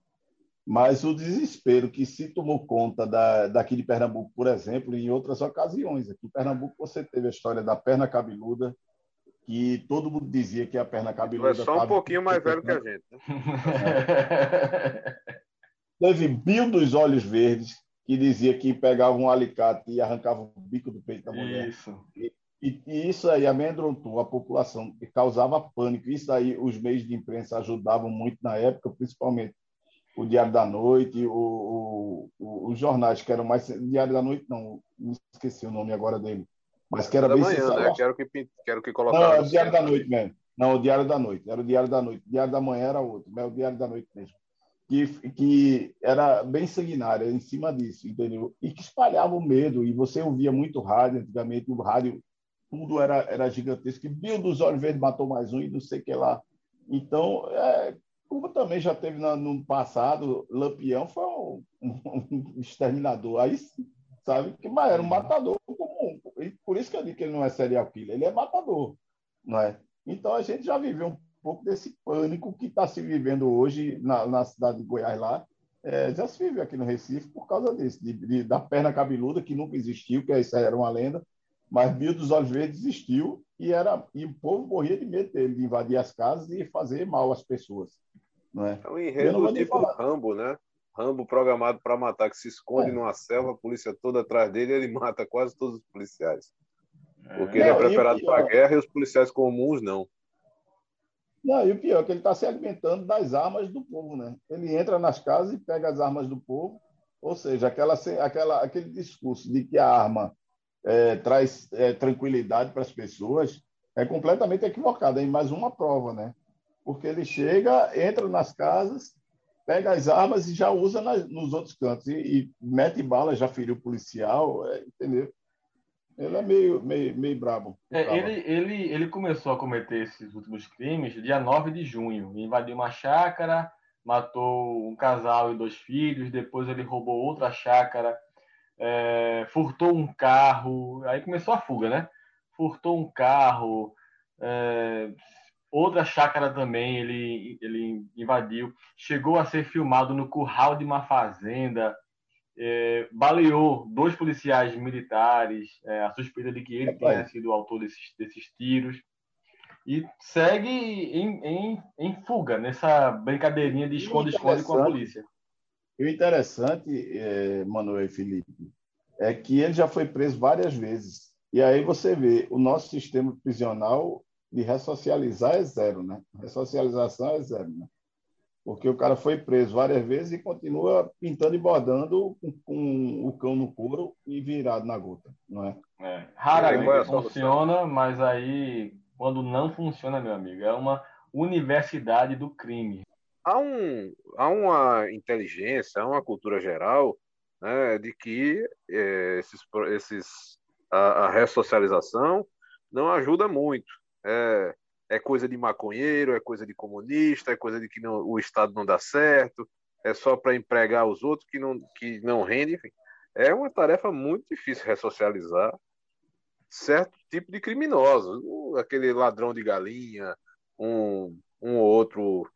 Mas o desespero que se tomou conta da, daqui de Pernambuco, por exemplo, em outras ocasiões. Aqui em Pernambuco você teve a história da perna cabeluda, que todo mundo dizia que a perna cabeluda. É só um pouquinho mais velho que a gente. Né? Teve Bill dos Olhos Verdes, que dizia que pegava um alicate e arrancava o bico do peito da mulher. Isso. E, e, e isso aí amedrontou a população, causava pânico. Isso aí os meios de imprensa ajudavam muito na época, principalmente o Diário da Noite, o, o, os jornais que eram mais. Diário da Noite, não, não esqueci o nome agora dele mas que era da bem manhã, né? Quero que, quero que. Não, é o Diário da Noite mesmo. Não, o Diário da Noite. Era o Diário da Noite. O Diário da Manhã era outro, mas é o Diário da Noite mesmo. Que, que era bem sanguinária em cima disso, entendeu? E que espalhava o medo. E você ouvia muito rádio, antigamente o rádio, tudo era, era gigantesco. Bill dos Olhos Verdes matou mais um e não sei o que lá. Então, é, como também já teve no, no passado, Lampião foi um, um, exterminador. Aí, sabe? Que, mas era um matador por isso que eu digo que ele não é serial killer, ele é matador. Não é? Então a gente já viveu um pouco desse pânico que está se vivendo hoje na, na, cidade de Goiás lá. É, já se vive aqui no Recife por causa disso, de, de, da perna cabeluda, que nunca existiu, que isso era uma lenda, mas Bill dos Olhos Verdes existiu e, era, e o povo morria de medo dele, de invadir as casas e fazer mal às pessoas. Não é? é um enredo tipo falar... Rambo, né? Rambo programado para matar, que se esconde é. numa selva, a polícia toda atrás dele, ele mata quase todos os policiais. Porque é. ele é preparado para a guerra e os policiais comuns não. Não, e o pior é que ele está se alimentando das armas do povo, né? Ele entra nas casas e pega as armas do povo, ou seja, aquela, aquela, aquele discurso de que a arma é, traz é, tranquilidade para as pessoas é completamente equivocado. É mais uma prova, né? Porque ele chega, entra nas casas, pega as armas e já usa nas, nos outros cantos. E, e, mete bala, já feriu policial, é, entendeu? Ele é meio, meio, meio brabo. É, ele, ele, ele começou a cometer esses últimos crimes dia 9 de junho. Invadiu uma chácara, matou um casal e dois filhos, depois ele roubou outra chácara, é, furtou um carro, aí começou a fuga, né? Furtou um carro, é, outra chácara também ele, ele invadiu, chegou a ser filmado no curral de uma fazenda, é, baleou dois policiais militares, é, a suspeita de que ele tenha sido o autor desses, desses tiros, e segue em, em, em fuga nessa brincadeirinha de esconde-esconde com a polícia. E o interessante, é, Manuel e Felipe, é que ele já foi preso várias vezes. E aí você vê, o nosso sistema prisional de ressocializar é zero, né? Ressocialização é zero, né? Porque o cara foi preso várias vezes e continua pintando e bordando com, com o cão no couro e virado na gota, não é? é raramente é funciona, mas aí, quando não funciona, meu amigo, é uma universidade do crime. Há, um, há uma inteligência, há uma cultura geral né, de que é, esses, esses, a, a ressocialização não ajuda muito é, é coisa de maconheiro, é coisa de comunista, é coisa de que não, o Estado não dá certo, é só para empregar os outros que não, que não rende, enfim. é uma tarefa muito difícil ressocializar certo tipo de criminosos. Aquele ladrão de galinha, um, um outro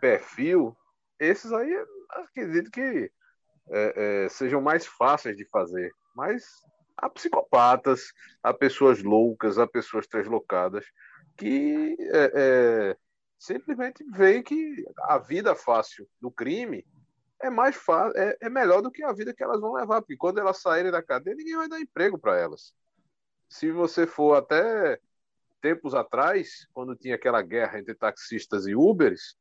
perfil, esses aí acredito que é, é, sejam mais fáceis de fazer. Mas há psicopatas, há pessoas loucas, há pessoas translocadas que é, é simplesmente veem que a vida fácil do crime é mais fácil, é, é, melhor do que a vida que elas vão levar, porque quando elas saírem da cadeia, ninguém vai dar emprego para elas. Se você for até tempos atrás, quando tinha aquela guerra entre taxistas e Ubers,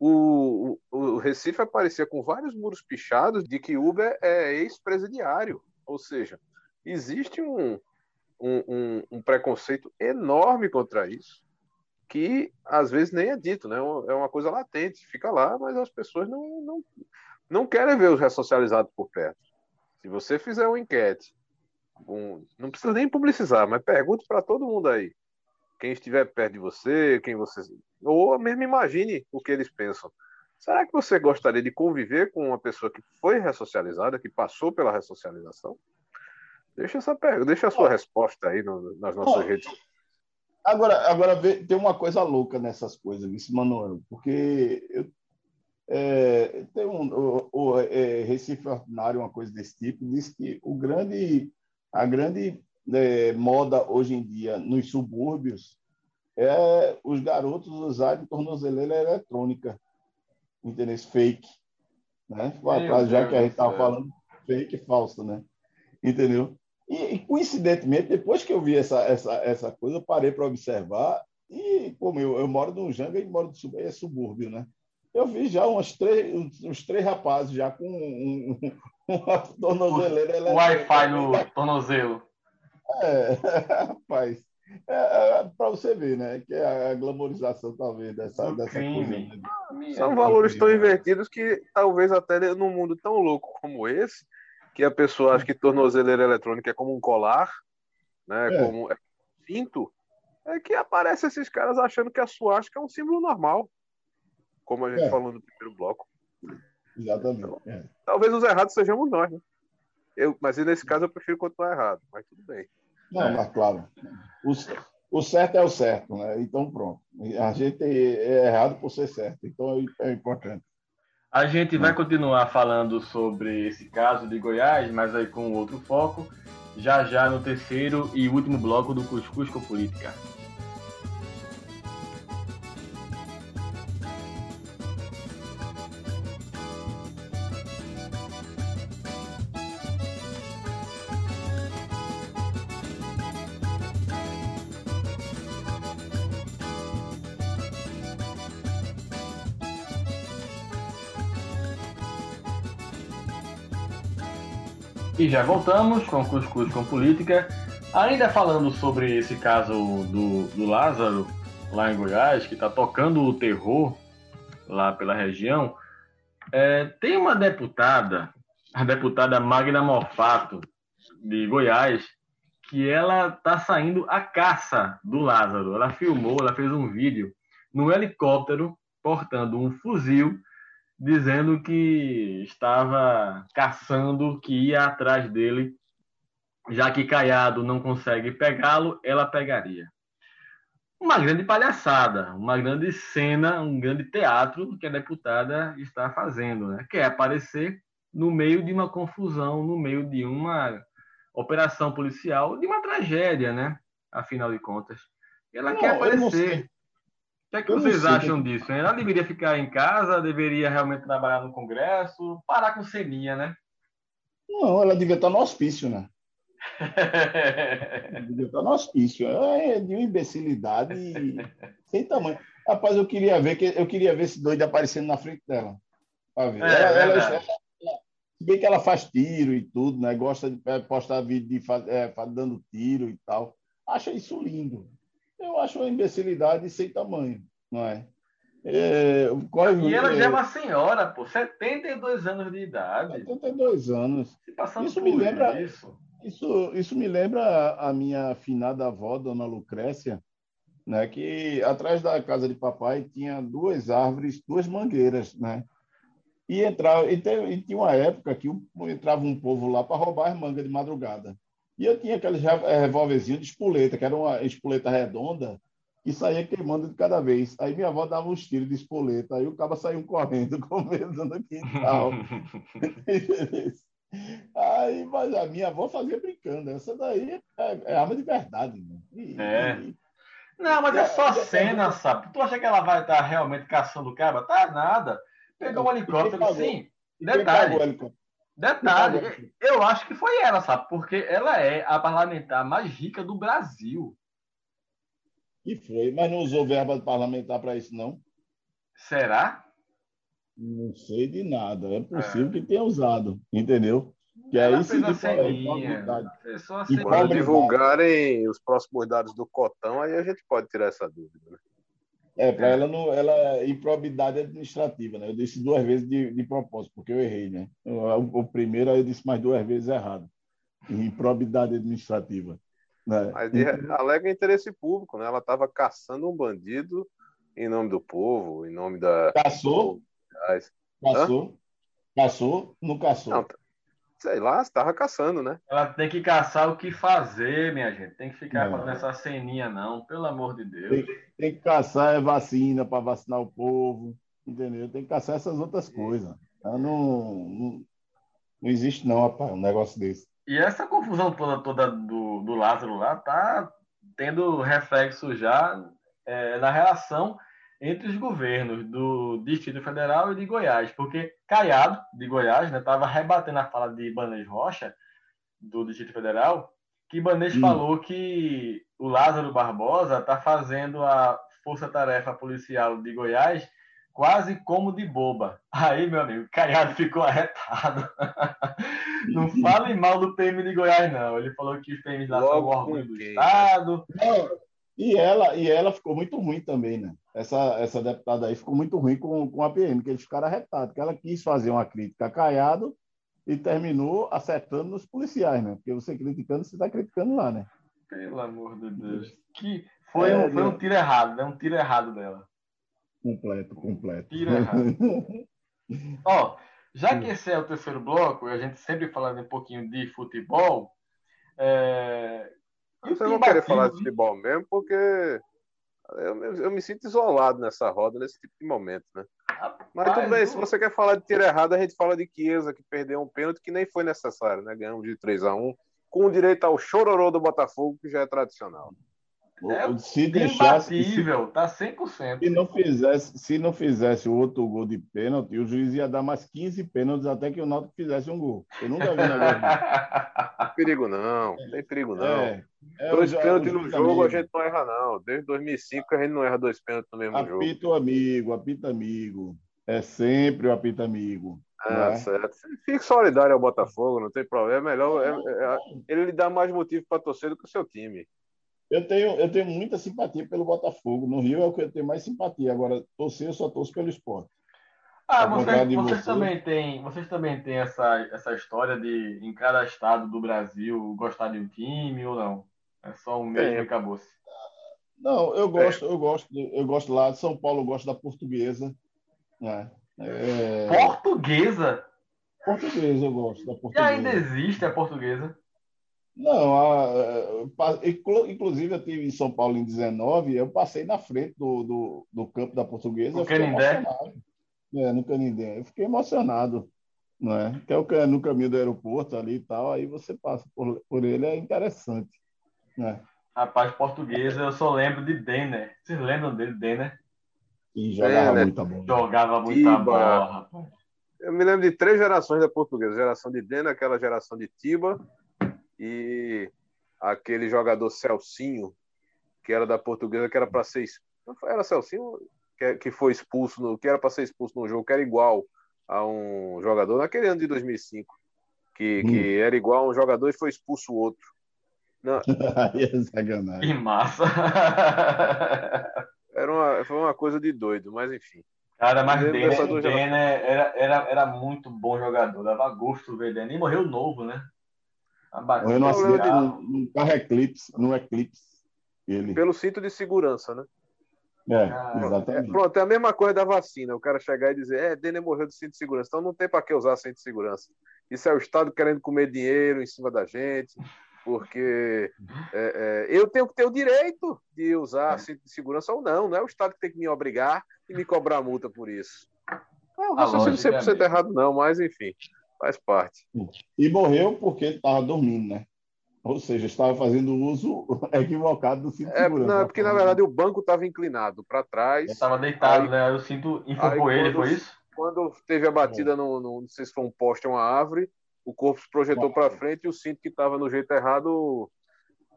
o, o, o Recife aparecia com vários muros pichados de que Uber é ex-presidiário. Ou seja, existe um, um, um, um preconceito enorme contra isso que às vezes nem é dito, né? É uma coisa latente, fica lá, mas as pessoas não, não, não querem ver os ressocializados por perto. Se você fizer uma enquete, um, não precisa nem publicizar, mas pergunte para todo mundo aí, quem estiver perto de você, quem você. Ou mesmo imagine o que eles pensam. Será que você gostaria de conviver com uma pessoa que foi ressocializada, que passou pela ressocialização? Deixa essa pergunta, deixa a sua resposta aí no, nas nossas redes Agora, agora tem uma coisa louca nessas coisas, isso, Manuel, porque eu, é, tem um, o, o é, Recife Ordinário, uma coisa desse tipo, diz que o grande, a grande é, moda hoje em dia nos subúrbios é os garotos usarem tornozeleira eletrônica, entendeu? Fake, né? Já que a gente estava falando fake falso, né? Entendeu? E, e, coincidentemente, depois que eu vi essa, essa, essa coisa, eu parei para observar. E, como eu, eu moro no Janga e moro no é subúrbio, né? Eu vi já uns três, uns três rapazes já com um, um, uma tornozeleira. O Wi-Fi no tornozelo. É, rapaz. É, é, para você ver, né? Que é a glamorização, talvez, dessa, dessa coisa. Né? São valores tão invertidos que talvez até num mundo tão louco como esse, que a pessoa acha que tornozeleira eletrônica é como um colar, né? É. Como é cinto, é que aparece esses caras achando que a suástica é um símbolo normal, como a gente é. falou no primeiro bloco. Exatamente. Então, é. Talvez os errados sejamos nós, né? Eu, mas nesse caso eu prefiro continuar errado, mas tudo bem. Não, é. mas claro. O, o certo é o certo, né? Então pronto. A gente é errado por ser certo, então é, é importante. A gente vai continuar falando sobre esse caso de Goiás, mas aí com outro foco, já já no terceiro e último bloco do Cuscuz com Política. E já voltamos com Cuscuz com Política, ainda falando sobre esse caso do, do Lázaro, lá em Goiás, que está tocando o terror lá pela região. É, tem uma deputada, a deputada Magna Mofato, de Goiás, que ela está saindo à caça do Lázaro. Ela filmou, ela fez um vídeo no helicóptero portando um fuzil dizendo que estava caçando, que ia atrás dele, já que Caiado não consegue pegá-lo, ela pegaria. Uma grande palhaçada, uma grande cena, um grande teatro que a deputada está fazendo, né? Quer aparecer no meio de uma confusão, no meio de uma operação policial, de uma tragédia, né? Afinal de contas. Ela não, quer aparecer. O que, é que vocês acham disso? Ela deveria ficar em casa, deveria realmente trabalhar no Congresso, parar com ceninha, né? Não, ela devia estar no hospício, né? devia estar no hospício. É de uma imbecilidade sem tamanho. Rapaz, eu queria ver que eu queria ver esse doido aparecendo na frente dela. Pra ver. É, ela, ela, ela, se bem que ela faz tiro e tudo, né? Gosta de postar vídeo de é, dando tiro e tal. Acha isso lindo eu acho uma imbecilidade sem tamanho, não é? é e ela é, já é uma senhora, pô, 72 anos de idade. 72 anos. isso me lembra isso. isso. Isso me lembra a minha finada avó, dona Lucrécia, né, que atrás da casa de papai tinha duas árvores, duas mangueiras, né? E, entrava, e, e tinha uma época que entrava um povo lá para roubar as mangas de madrugada. E eu tinha aquele revólverzinho de espoleta, que era uma espoleta redonda, e saía queimando de cada vez. Aí minha avó dava uns tiros de espoleta, aí o cara saiu correndo com medo no quintal. aí, mas a minha avó fazia brincando. Essa daí é, é arma de verdade. Né? E, é. E, não, mas é só é, cena, sabe? Tu acha que ela vai estar realmente caçando o cara? Tá nada. Pegou um helicóptero, sim. Detalhe. Detalhe, eu acho que foi ela, sabe? Porque ela é a parlamentar mais rica do Brasil. E foi, mas não usou verba parlamentar para isso, não? Será? Não sei de nada. É possível é. que tenha usado, entendeu? Que ela aí sim E quando divulgarem os próximos dados do Cotão, aí a gente pode tirar essa dúvida, né? É, para ela não, ela improbidade administrativa, né? Eu disse duas vezes de, de propósito, porque eu errei, né? O, o primeiro eu disse mais duas vezes errado. Improbidade administrativa. Né? Mas de, alega interesse público, né? Ela estava caçando um bandido em nome do povo, em nome da. Caçou? Caçou? Caçou? Não caçou. Não, sei lá, estava caçando, né? Ela tem que caçar o que fazer, minha gente. Tem que ficar não. fazendo essa ceninha, não, pelo amor de Deus. Tem, tem que caçar é vacina para vacinar o povo, entendeu? Tem que caçar essas outras coisas. Não, não, não existe, não, rapaz, um negócio desse. E essa confusão toda, toda do, do Lázaro lá tá tendo reflexo já é, na relação entre os governos do Distrito Federal e de Goiás, porque Caiado, de Goiás, estava né, rebatendo a fala de Ibanez Rocha, do Distrito Federal, que Ibanez hum. falou que o Lázaro Barbosa está fazendo a Força-Tarefa Policial de Goiás quase como de boba. Aí, meu amigo, Caiado ficou arretado. não fale mal do PM de Goiás, não. Ele falou que os PMs lá Logo são o orgulho do Estado. Não, e ela, e ela ficou muito ruim também, né? Essa, essa deputada aí ficou muito ruim com, com a PM, que eles ficaram arretados, que ela quis fazer uma crítica Caiado e terminou acertando nos policiais, né? Porque você criticando, você está criticando lá, né? Pelo amor de Deus. Que foi, é, um, foi um tiro errado, né? Um tiro errado dela. Completo, completo. Tiro errado. Ó, já que esse é o terceiro bloco, e a gente sempre falando um pouquinho de futebol, é, vocês vão querer falar de futebol mesmo, porque eu, eu, me sinto isolado nessa roda, nesse tipo de momento, né? Mas tudo bem, se você quer falar de tiro errado, a gente fala de Chiesa, que perdeu um pênalti que nem foi necessário, né? Ganhamos de 3 a 1 com direito ao chororô do Botafogo, que já é tradicional. É se deixasse, imbatível, se, tá 100%. Se não, fizesse, se não fizesse o outro gol de pênalti, o juiz ia dar mais 15 pênaltis até que o Náutico fizesse um gol. Eu nunca vi negócio Não perigo não, não tem perigo não. É, é dois pênaltis no jogo amigo. a gente não erra não. Desde 2005 a gente não erra dois pênaltis no mesmo apito jogo. Apito amigo, apito amigo. É sempre o apito amigo. Ah, é? certo. Fique solidário ao Botafogo, não tem problema. É melhor, é, é, ele lhe dá mais motivo para torcer do que o seu time. Eu tenho, eu tenho muita simpatia pelo Botafogo. No Rio é o que eu tenho mais simpatia. Agora, torcer, eu só torço pelo esporte. Ah, vocês, vocês também têm, vocês também têm essa, essa história de em cada estado do Brasil gostar de um time ou não? É só um mesmo e acabou-se. Não, eu gosto, eu gosto, eu gosto lá de São Paulo, eu gosto da portuguesa. Né? É... Portuguesa? Portuguesa, eu gosto da portuguesa. E ainda existe a portuguesa? Não, a, a, inclusive eu tive em São Paulo em 19, eu passei na frente do, do, do campo da Portuguesa. No Canindé? É, no Canindé. Eu fiquei emocionado, não é? Que é o, no caminho do aeroporto ali e tal, aí você passa por, por ele, é interessante. Né? Rapaz, portuguesa, eu só lembro de Denner. Vocês lembram dele, Denner? E jogava é, muita bola. Jogava muita bola, rapaz. Eu me lembro de três gerações da portuguesa. Geração de Denner, aquela geração de Tiba e aquele jogador Celcinho, que era da portuguesa, que era para ser. Era Celcinho que, que foi expulso, no, que era para ser expulso no jogo, que era igual a um jogador naquele ano de 2005, que, hum. que era igual a um jogador e foi expulso o outro. Não. é que massa! era uma, foi uma coisa de doido, mas enfim. Cara, mas Denner, era, era, era muito bom jogador, dava gosto ver ele. E morreu novo, né? Morreu num acidente num, num carro Eclipse, num Eclipse. Ele. Pelo cinto de segurança, né? É, exatamente. É, pronto, é a mesma coisa da vacina. O cara chegar e dizer, é, Denner morreu de cinto de segurança. Então não tem para que usar cinto de segurança. Isso é o Estado querendo comer dinheiro em cima da gente, porque é, é, eu tenho que ter o direito de usar cinto de segurança ou não. Não é o Estado que tem que me obrigar e me cobrar multa por isso. Não, o raciocínio 100% é errado, não, mas enfim, faz parte. E morreu porque ele estava dormindo, né? Ou seja, estava fazendo uso equivocado do cinto é, segurança. Não, é porque na verdade o banco estava inclinado para trás. Estava deitado, aí, né? O cinto enforcou ele, foi isso? Quando teve a batida no, no, não sei se foi um poste ou uma árvore, o corpo se projetou para frente e o cinto que estava no jeito errado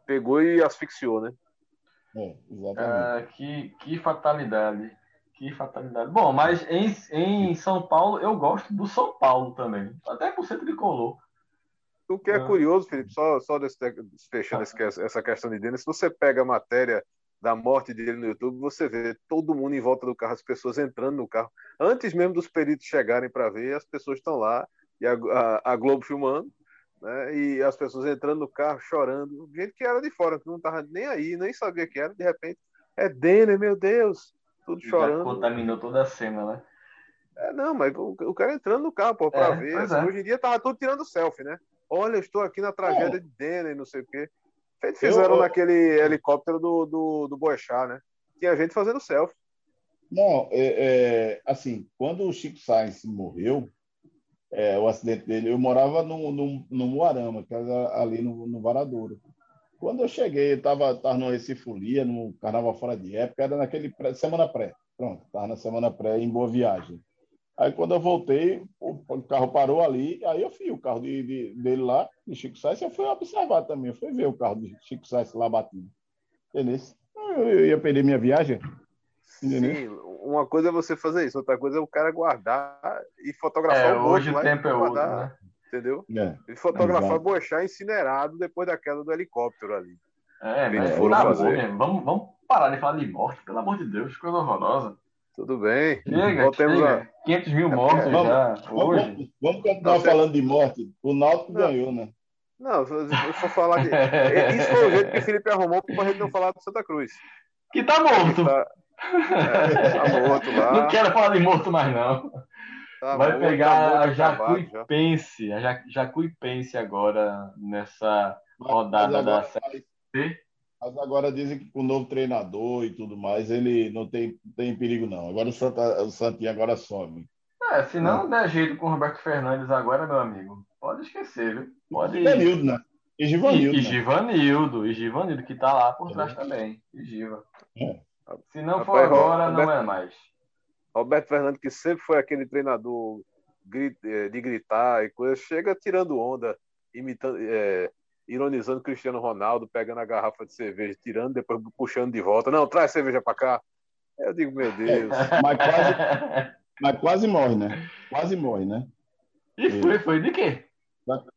pegou e asfixiou, né? É, exatamente. Ah, que, que fatalidade. Que fatalidade. Bom, mas em, em São Paulo eu gosto do São Paulo também. Até por ser tricolor. O que é ah. curioso, Felipe, só, só desse, fechando essa questão de Dennis, se você pega a matéria da morte dele no YouTube, você vê todo mundo em volta do carro, as pessoas entrando no carro. Antes mesmo dos peritos chegarem para ver, as pessoas estão lá, e a, a, a, Globo filmando, né, e as pessoas entrando no carro, chorando. Gente que era de fora, que não estava nem aí, nem sabia que era, de repente, é Denner, meu Deus, tudo chorando. Já contaminou toda a cena, né? É, não, mas o, o cara entrando no carro, pô, pra é, ver. Assim, é. Hoje em dia tava tudo tirando selfie, né? Olha, eu estou aqui na tragédia é. de Denner, não sei o quê. Eles fizeram eu, naquele helicóptero do, do, do Boechat, né? Tinha gente fazendo selfie. Não, é, é, assim, quando o Chico Sainz morreu, é, o acidente dele, eu morava no, no, no Moarama, que era ali no, no Varadouro. Quando eu cheguei, eu estava tava no Recifolia, no Carnaval Fora de Época, era naquele pré, semana pré. Pronto, estava na semana pré em Boa Viagem. Aí quando eu voltei, o carro parou ali, aí eu fui o carro de, de, dele lá, de Chico Sainz, eu fui observar também, eu fui ver o carro de Chico Sainz lá batido. Entendeu? Eu ia perder minha viagem. Entendeu? Sim, uma coisa é você fazer isso, outra coisa é o cara guardar e fotografar é, o Hoje o tempo é outro, né? Entendeu? É, e fotografar o Boechat incinerado depois da queda do helicóptero ali. É, mas foram tá fazer. Vamos, vamos parar de falar de morte, pelo amor de Deus, coisa horrorosa. Tudo bem. Chega, chega. A... 500 mil mortos vamos, já vamos, hoje. Vamos continuar falando de morte. O Náutico ganhou, né? Não, eu for falar de... Isso foi o jeito que o Felipe arrumou para a gente não falar do Santa Cruz. Que tá morto. Tá... É, tá morto lá. Não quero falar de morto mais, não. Tá Vai pegar tá a Jacuipense, a Jacuipense agora nessa rodada agora, da Série C. Mas agora dizem que com o novo treinador e tudo mais, ele não tem, tem perigo, não. Agora o, Santa, o Santinho agora some. É, se não der jeito com o Roberto Fernandes agora, meu amigo, pode esquecer, viu? Pode... Givanildo, né? E Givanildo. E, e né? Givanildo, e Givanildo, que tá lá por trás é. também. E Giva. É. Se não for agora, Roberto, não é mais. Roberto Fernandes, que sempre foi aquele treinador eh, de gritar e coisa, chega tirando onda, imitando. É ironizando Cristiano Ronaldo, pegando a garrafa de cerveja, tirando, depois puxando de volta. Não, traz cerveja para cá. Eu digo, meu Deus. mas, quase, mas quase morre, né? Quase morre, né? E foi, foi de quê?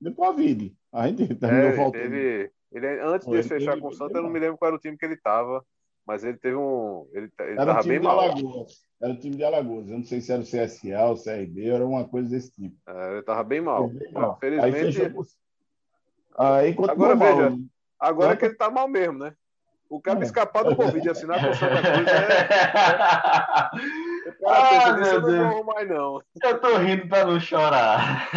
De Covid. A gente terminou é, voltando. Teve, ele, antes de fechar com o Santos, eu não me lembro qual era o time que ele estava, mas ele teve um. Ele, ele era o time bem de mal. Alagoas. Era o time de Alagoas. Eu não sei se era o CSA, o CRB, era uma coisa desse tipo. É, ele estava bem mal. Bem mal. Felizmente. Aí, agora veja, né? agora é que ele tá mal mesmo, né? O cara é. escapar do Covid e assinar com o Santa Cruz é. Ah, nisso, eu não vou mais, não. Eu tô rindo pra não chorar.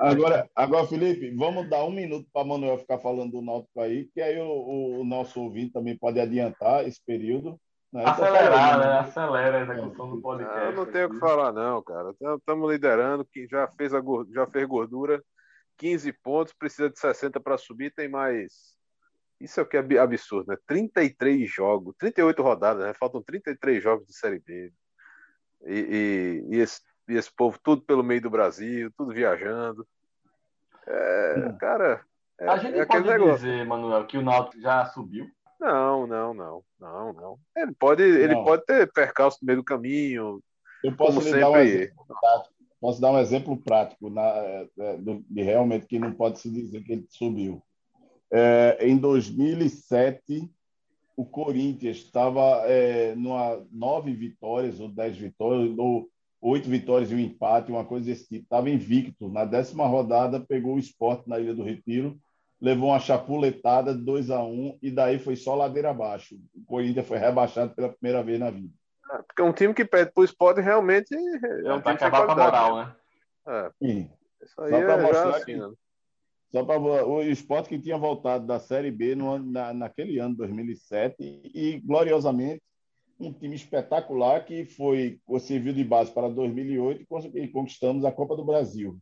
Agora, agora, Felipe, vamos dar um minuto para Manuel ficar falando do Náutico aí, que aí o, o, nosso ouvinte também pode adiantar esse período. Né? Acelerar, né? Acelera a execução do podcast. Eu não tenho o que falar, não, cara. Estamos liderando, quem já fez, a, já fez gordura 15 pontos, precisa de 60 para subir, tem mais. Isso é o que é absurdo, né? 33 jogos, 38 rodadas, né? Faltam 33 jogos de Série B. E, e, e, esse, e esse povo tudo pelo meio do Brasil, tudo viajando. É, cara. É, a gente é pode dizer, Manuel, que o Náutico já subiu? Não, não, não, não, não. Ele pode, não. ele pode ter percalço no meio do caminho. Eu posso lhe dar um exemplo Posso dar um exemplo prático na, é, de realmente que não pode se dizer que ele subiu. É, em 2007, o Corinthians estava é, numa nove vitórias ou dez vitórias, ou oito vitórias e um empate, uma coisa desse tipo. Estava invicto. Na décima rodada, pegou o esporte na Ilha do Retiro levou uma chapuletada de 2 a 1 um, e daí foi só ladeira abaixo. O Corinthians foi rebaixado pela primeira vez na vida. É, porque um time que pede pro esporte realmente é um Pra time acabar com a moral, né? É, Sim. isso aí Só pra é já mostrar assim, que- né? Só para o esporte que tinha voltado da Série B no na, naquele ano, 2007, e, e gloriosamente um time espetacular que foi serviu de base para 2008 e conquistamos a Copa do Brasil.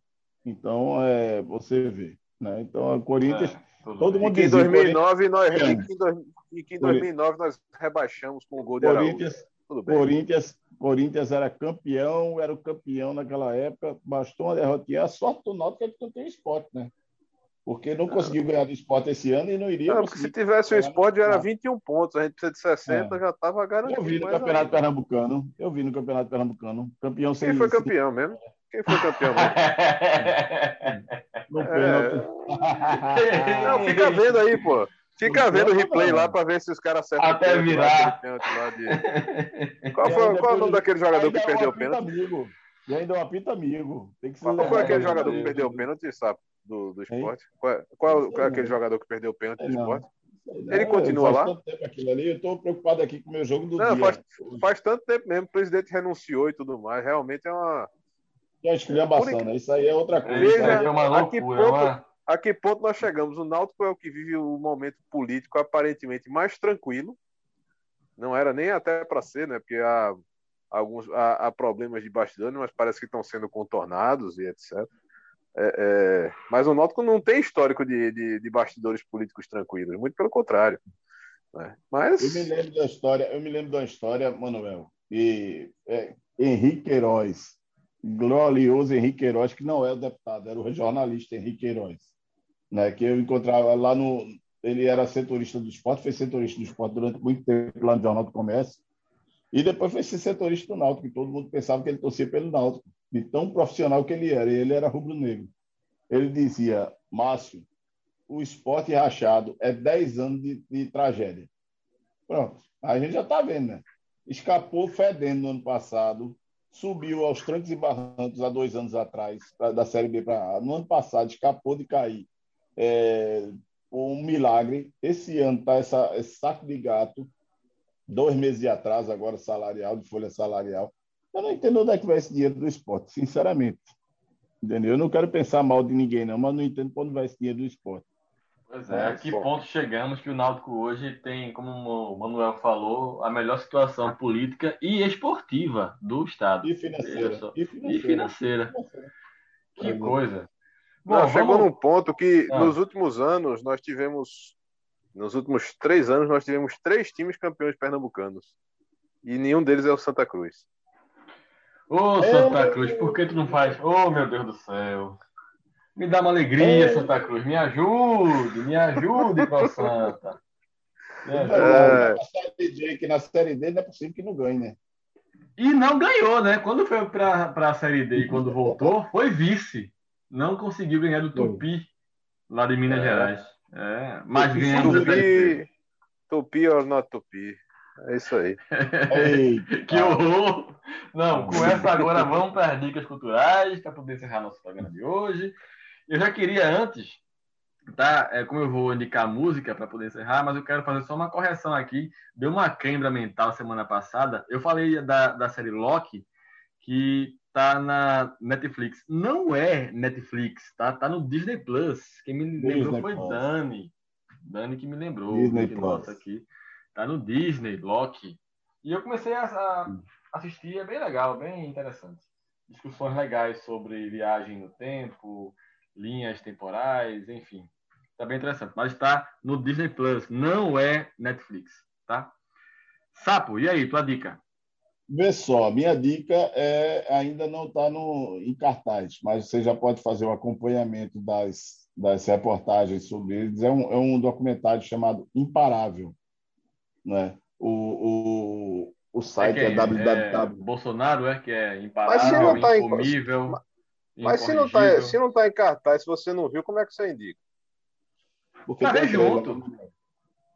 Então, é, você vê. Né? Então, o Corinthians. É, todo mundo E que em dizia, 2009 nós, e que em dois- e que em 2009 nós rebaixamos com o gol de Araújo. Corinthians, Tudo bem. Corinthians, Corinthians era campeão, era o campeão naquela época, bastou uma derrotinha. A sorte do Náutico é que não tem esporte, né? Porque não conseguiu ganhar do esporte esse ano e não iria Não, porque se tivesse o esporte já era Não. 21 pontos, a gente precisa de 60, É. já estava garantido. Eu vi no Campeonato ainda. Pernambucano. Eu vi no Campeonato Pernambucano. Campeão sem Quem foi campeão mesmo? Quem foi campeão mesmo? No É. pênalti. Não, fica vendo aí, pô. Fica Não vendo o replay não. lá pra ver se os caras acertam Até o pênalti lá, virar. de- Qual, foi, qual é o nome daquele jogador que é perdeu o pênalti? amigo. E ainda é um apito amigo. Tem que se Qual foi aquele jogador que perdeu o pênalti, sabe? Do, do esporte? Qual, é- qual, sei qual é aquele não. jogador que perdeu o pênalti do não. esporte? Ele continua faz lá? tanto tempo aquilo ali. Eu estou preocupado aqui com o meu jogo do Não, dia. faz, faz tanto tempo mesmo, o presidente renunciou e tudo mais. Realmente é uma. É esculhambação, né? Isso aí é outra coisa. Veja, é uma a que loucura. ponto- uma- A que ponto nós chegamos? O Náutico é o que vive o momento político aparentemente mais tranquilo. Não era nem até para ser, né? Porque há, alguns, há, há problemas de bastidores, mas parece que estão sendo contornados e etc. É, é, mas o Náutico não tem histórico de, de, de bastidores políticos tranquilos, muito pelo contrário. né? Mas Eu me lembro da história, eu me lembro da história, Manuel, e é, Henrique Queiroz, glorioso Henrique Queiroz, que não é o deputado, era o jornalista Henrique Queiroz, né, que eu encontrava lá no. Ele era setorista do esporte, foi setorista do esporte durante muito tempo lá no Jornal do Comércio, e depois foi ser setorista do Náutico, que todo mundo pensava que ele torcia pelo Náutico, de tão profissional que ele era, ele era rubro-negro. Ele dizia, Márcio, o esporte rachado é 10 anos de, de tragédia. Pronto. A gente já está vendo, né? Escapou fedendo no ano passado, subiu aos trancos e barrancos há dois anos atrás, pra, da Série B para A. No ano passado, escapou de cair. É, um milagre. Esse ano está esse saco de gato, dois meses de atraso, agora salarial, de folha salarial. Eu não entendo onde é que vai esse dinheiro do esporte, sinceramente. Entendeu? Eu não quero pensar mal de ninguém, não, mas não entendo para onde vai esse dinheiro do esporte. Pois é, a Mas, que ponto chegamos que o Náutico hoje tem, como o Manuel falou, a melhor situação política e esportiva do Estado. E financeira. Só. E E financeira. financeira. Que É, coisa. Não, Bom, chegou vamos- num ponto que Ah. nos últimos anos nós tivemos, nos últimos três anos nós tivemos três times campeões pernambucanos e nenhum deles é o Santa Cruz. Ô, Santa Cruz, por que tu não faz? Ô, meu Deus do céu. Me dá uma alegria, Santa Cruz. Me ajude, me ajude, Pro Santa. Me ajude. É. Na série D, que na série D não é possível que não ganhe, né? E não ganhou, né? Quando foi para a Série D e quando voltou, foi vice. Não conseguiu ganhar do Tupi, lá de Minas É. Gerais. É, mas ganhamos a Série C. Tupi, Tupi or not Tupi. É isso aí. Que horror! Não, com essa agora vamos para as dicas culturais, para poder encerrar nosso programa de hoje. Eu já queria antes, tá? É, como eu vou indicar música para poder encerrar, mas eu quero fazer só uma correção aqui. Deu uma quebra mental semana passada. Eu falei da, da série Loki, que tá na Netflix. Não é Netflix, tá? Tá no Disney Plus. Quem me Disney lembrou foi Plus. Dani. Dani que me lembrou. Disney que Plus. nossa aqui. Tá no Disney, Loki. E eu comecei a, a assistir, é bem legal, bem interessante. Discussões legais sobre viagem no tempo, linhas temporais, enfim. Tá bem interessante. Mas está no Disney Plus, não é Netflix, tá? Sapo, e aí, tua dica? Vê só, minha dica é ainda não está em cartaz, mas você já pode fazer o acompanhamento das, das reportagens sobre eles. É um, é um documentário chamado Imparável. Né? O, o, o site é, quem? www. Bolsonaro é que é imparável, tá em- incomível. Mas se não, tá, incorrigível. se não tá em cartaz, se você não viu, como é que você indica? Porque Tá tem trailer, junto.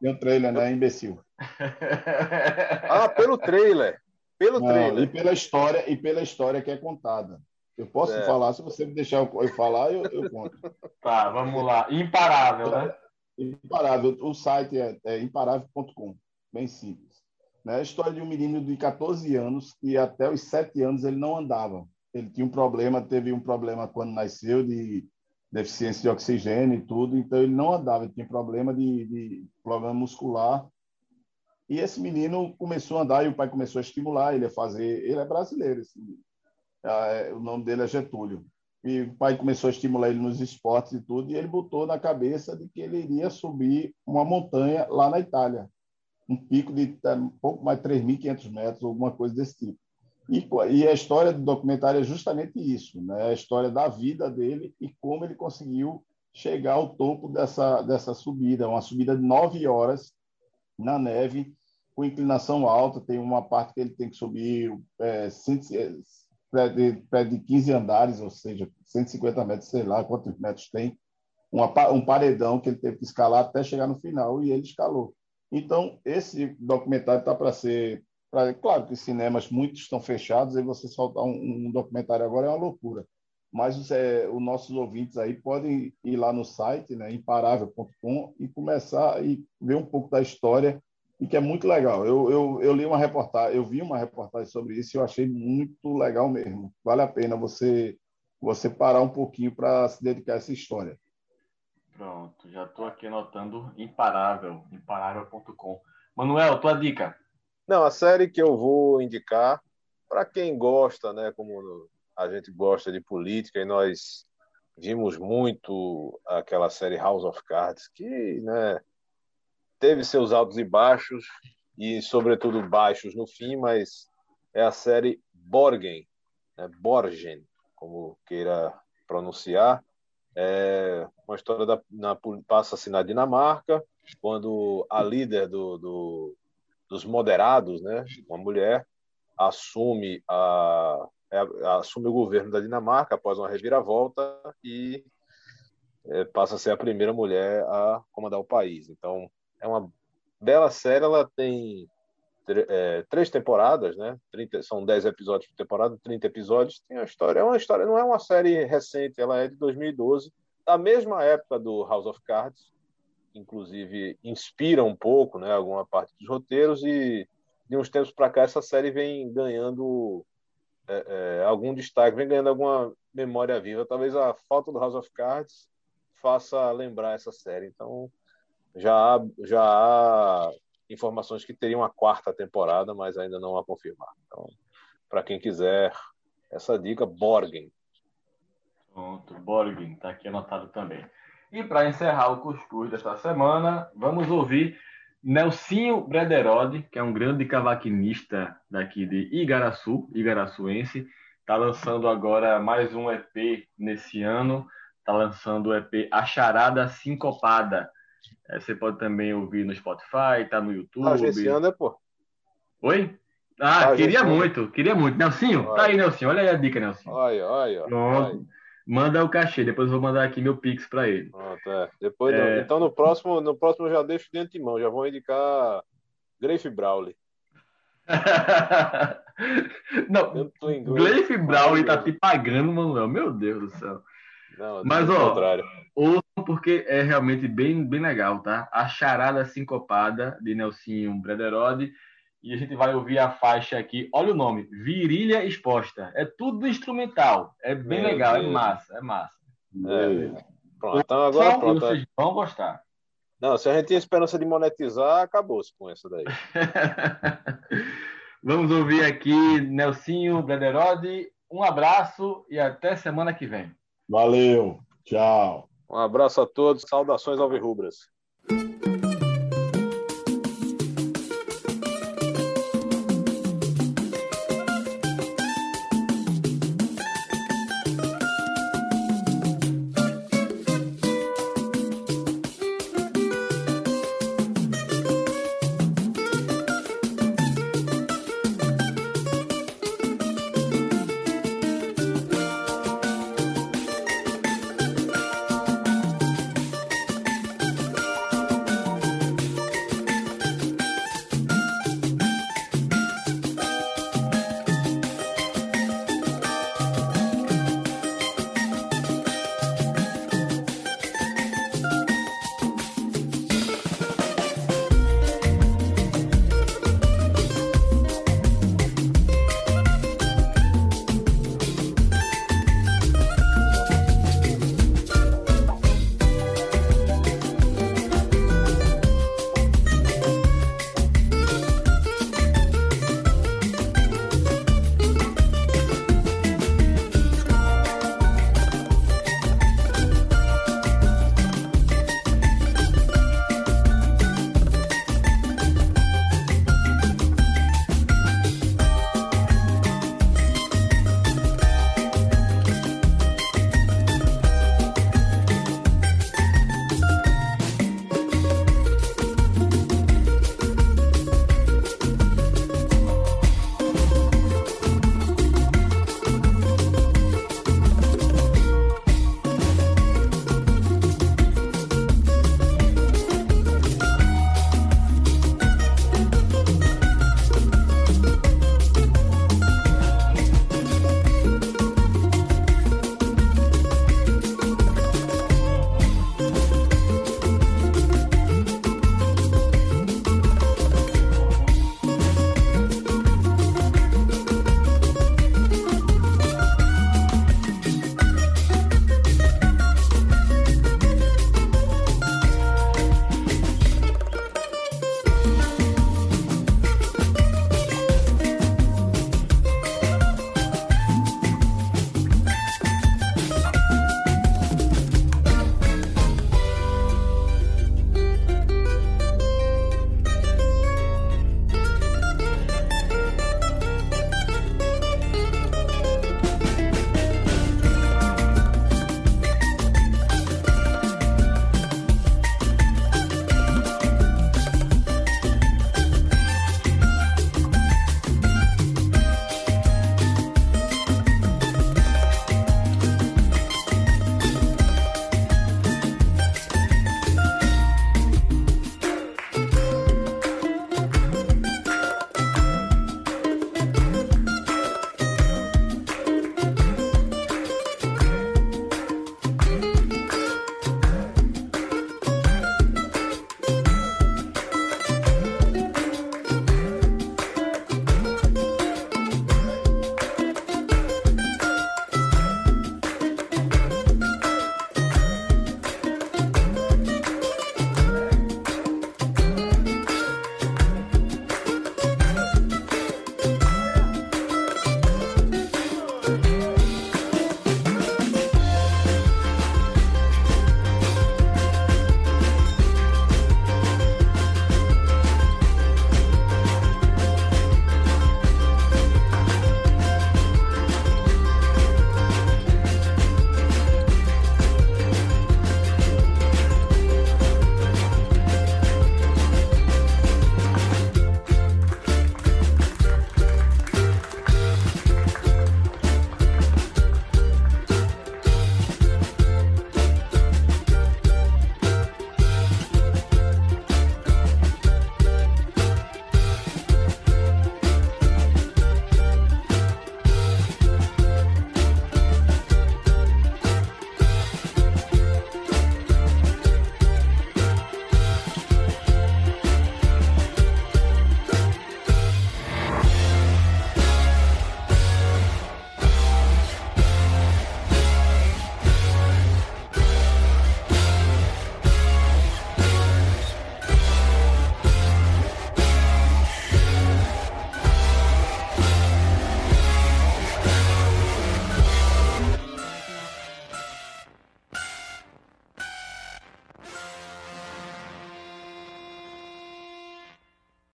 Tem um trailer, né? Imbecil. Ah, pelo trailer. Pelo Não, e trailer. pela história e pela história que é contada. Eu posso É. falar, se você me deixar eu eu falar, eu, eu conto. Tá, vamos lá. Imparável, né? Imparável. O site é, é imparável.com. Bem simples. Né? A história de um menino de 14 anos que até os 7 anos ele não andava. Ele tinha um problema, teve um problema quando nasceu de deficiência de oxigênio e tudo, então ele não andava, ele tinha problema de, de problema muscular. E esse menino começou a andar e o pai começou a estimular ele a fazer. Ele é brasileiro. Ah, é, o nome dele é Getúlio. E o pai começou a estimular ele nos esportes e tudo, e ele botou na cabeça de que ele iria subir uma montanha lá na Itália, um pico de tá, um pouco mais de 3.500 metros, alguma coisa desse tipo. E, e a história do documentário é justamente isso, né? a história da vida dele e como ele conseguiu chegar ao topo dessa, dessa subida, uma subida de nove horas na neve, com inclinação alta, tem uma parte que ele tem que subir é, 100, é, de 15 andares, ou seja, 150 metros, sei lá quantos metros tem, uma, um paredão que ele teve que escalar até chegar no final, e ele escalou. Então, esse documentário está para ser. Pra, claro que cinemas muitos estão fechados, e você soltar um, um documentário agora é uma loucura. Mas os, é, os nossos ouvintes aí podem ir lá no site, né, imparável.com, e começar a ver um pouco da história e que é muito legal. Eu, eu, eu li uma reportagem, eu vi uma reportagem sobre isso e eu achei muito legal mesmo. Vale a pena você você parar um pouquinho para se dedicar a essa história. Pronto, já estou aqui anotando imparável, imparável.com. Manuel, tua dica. Não, a série que eu vou indicar, para quem gosta, né, como a gente gosta de política, e nós vimos muito aquela série House of Cards, que né, teve seus altos e baixos, e sobretudo baixos no fim, mas é a série Borgen, né, Borgen, como queira pronunciar. É uma história da, na, passa-se na Dinamarca, quando a líder do, do dos moderados, né, uma mulher, assume, a, assume o governo da Dinamarca após uma reviravolta e é, passa a ser a primeira mulher a comandar o país. Então, é uma bela série, ela tem é, três temporadas, né? 30, são 10 episódios por temporada, 30 episódios. Tem uma história, é uma história, não é uma série recente, ela é de 2012, da mesma época do House of Cards, inclusive inspira um pouco, né, alguma parte dos roteiros e de uns tempos para cá essa série vem ganhando é, é, algum destaque, vem ganhando alguma memória viva. Talvez a falta do House of Cards faça lembrar essa série. Então já já há informações que teriam a quarta temporada, mas ainda não a confirmar. Então, para quem quiser essa dica, Borgen. Pronto, Borgen, está aqui anotado também. E para encerrar o cuscuz desta semana, vamos ouvir Nelsinho Brederode, que é um grande cavaquinista daqui de Igaraçu, igaraçuense. Está lançando agora mais um EP nesse ano. Está lançando o EP A Charada Sincopada. É, você pode também ouvir no Spotify, está no YouTube. Tá agenciando, é, pô? Oi? Ah, tá queria muito, queria muito. Nelsinho, olha. tá aí, Nelsinho. Olha aí a dica, Nelsinho. Olha, olha. Pronto. Manda o cachê, depois eu vou mandar aqui meu Pix para ele. Pronto, é. Depois, é... Então no próximo, no próximo eu já deixo de antemão, já vou indicar Grafe Brawley. Não, Grafe Brawley tá te pagando, Manuel. Meu Deus do céu. Não, Mas, ó, ouçam porque é realmente bem, bem legal, tá? A Charada Sincopada, de Nelsinho Brederode. E a gente vai ouvir a faixa aqui. Olha o nome, Virilha Exposta. É tudo instrumental. É bem Meu legal, Deus. é massa, é massa. É. Pronto, então agora pronto. Vocês vão gostar. Não, se a gente tinha esperança de monetizar, acabou-se com essa daí. Vamos ouvir aqui Nelsinho Brederode. Um abraço e até semana que vem. Valeu, tchau. Um abraço a todos, saudações ao alvirrubras.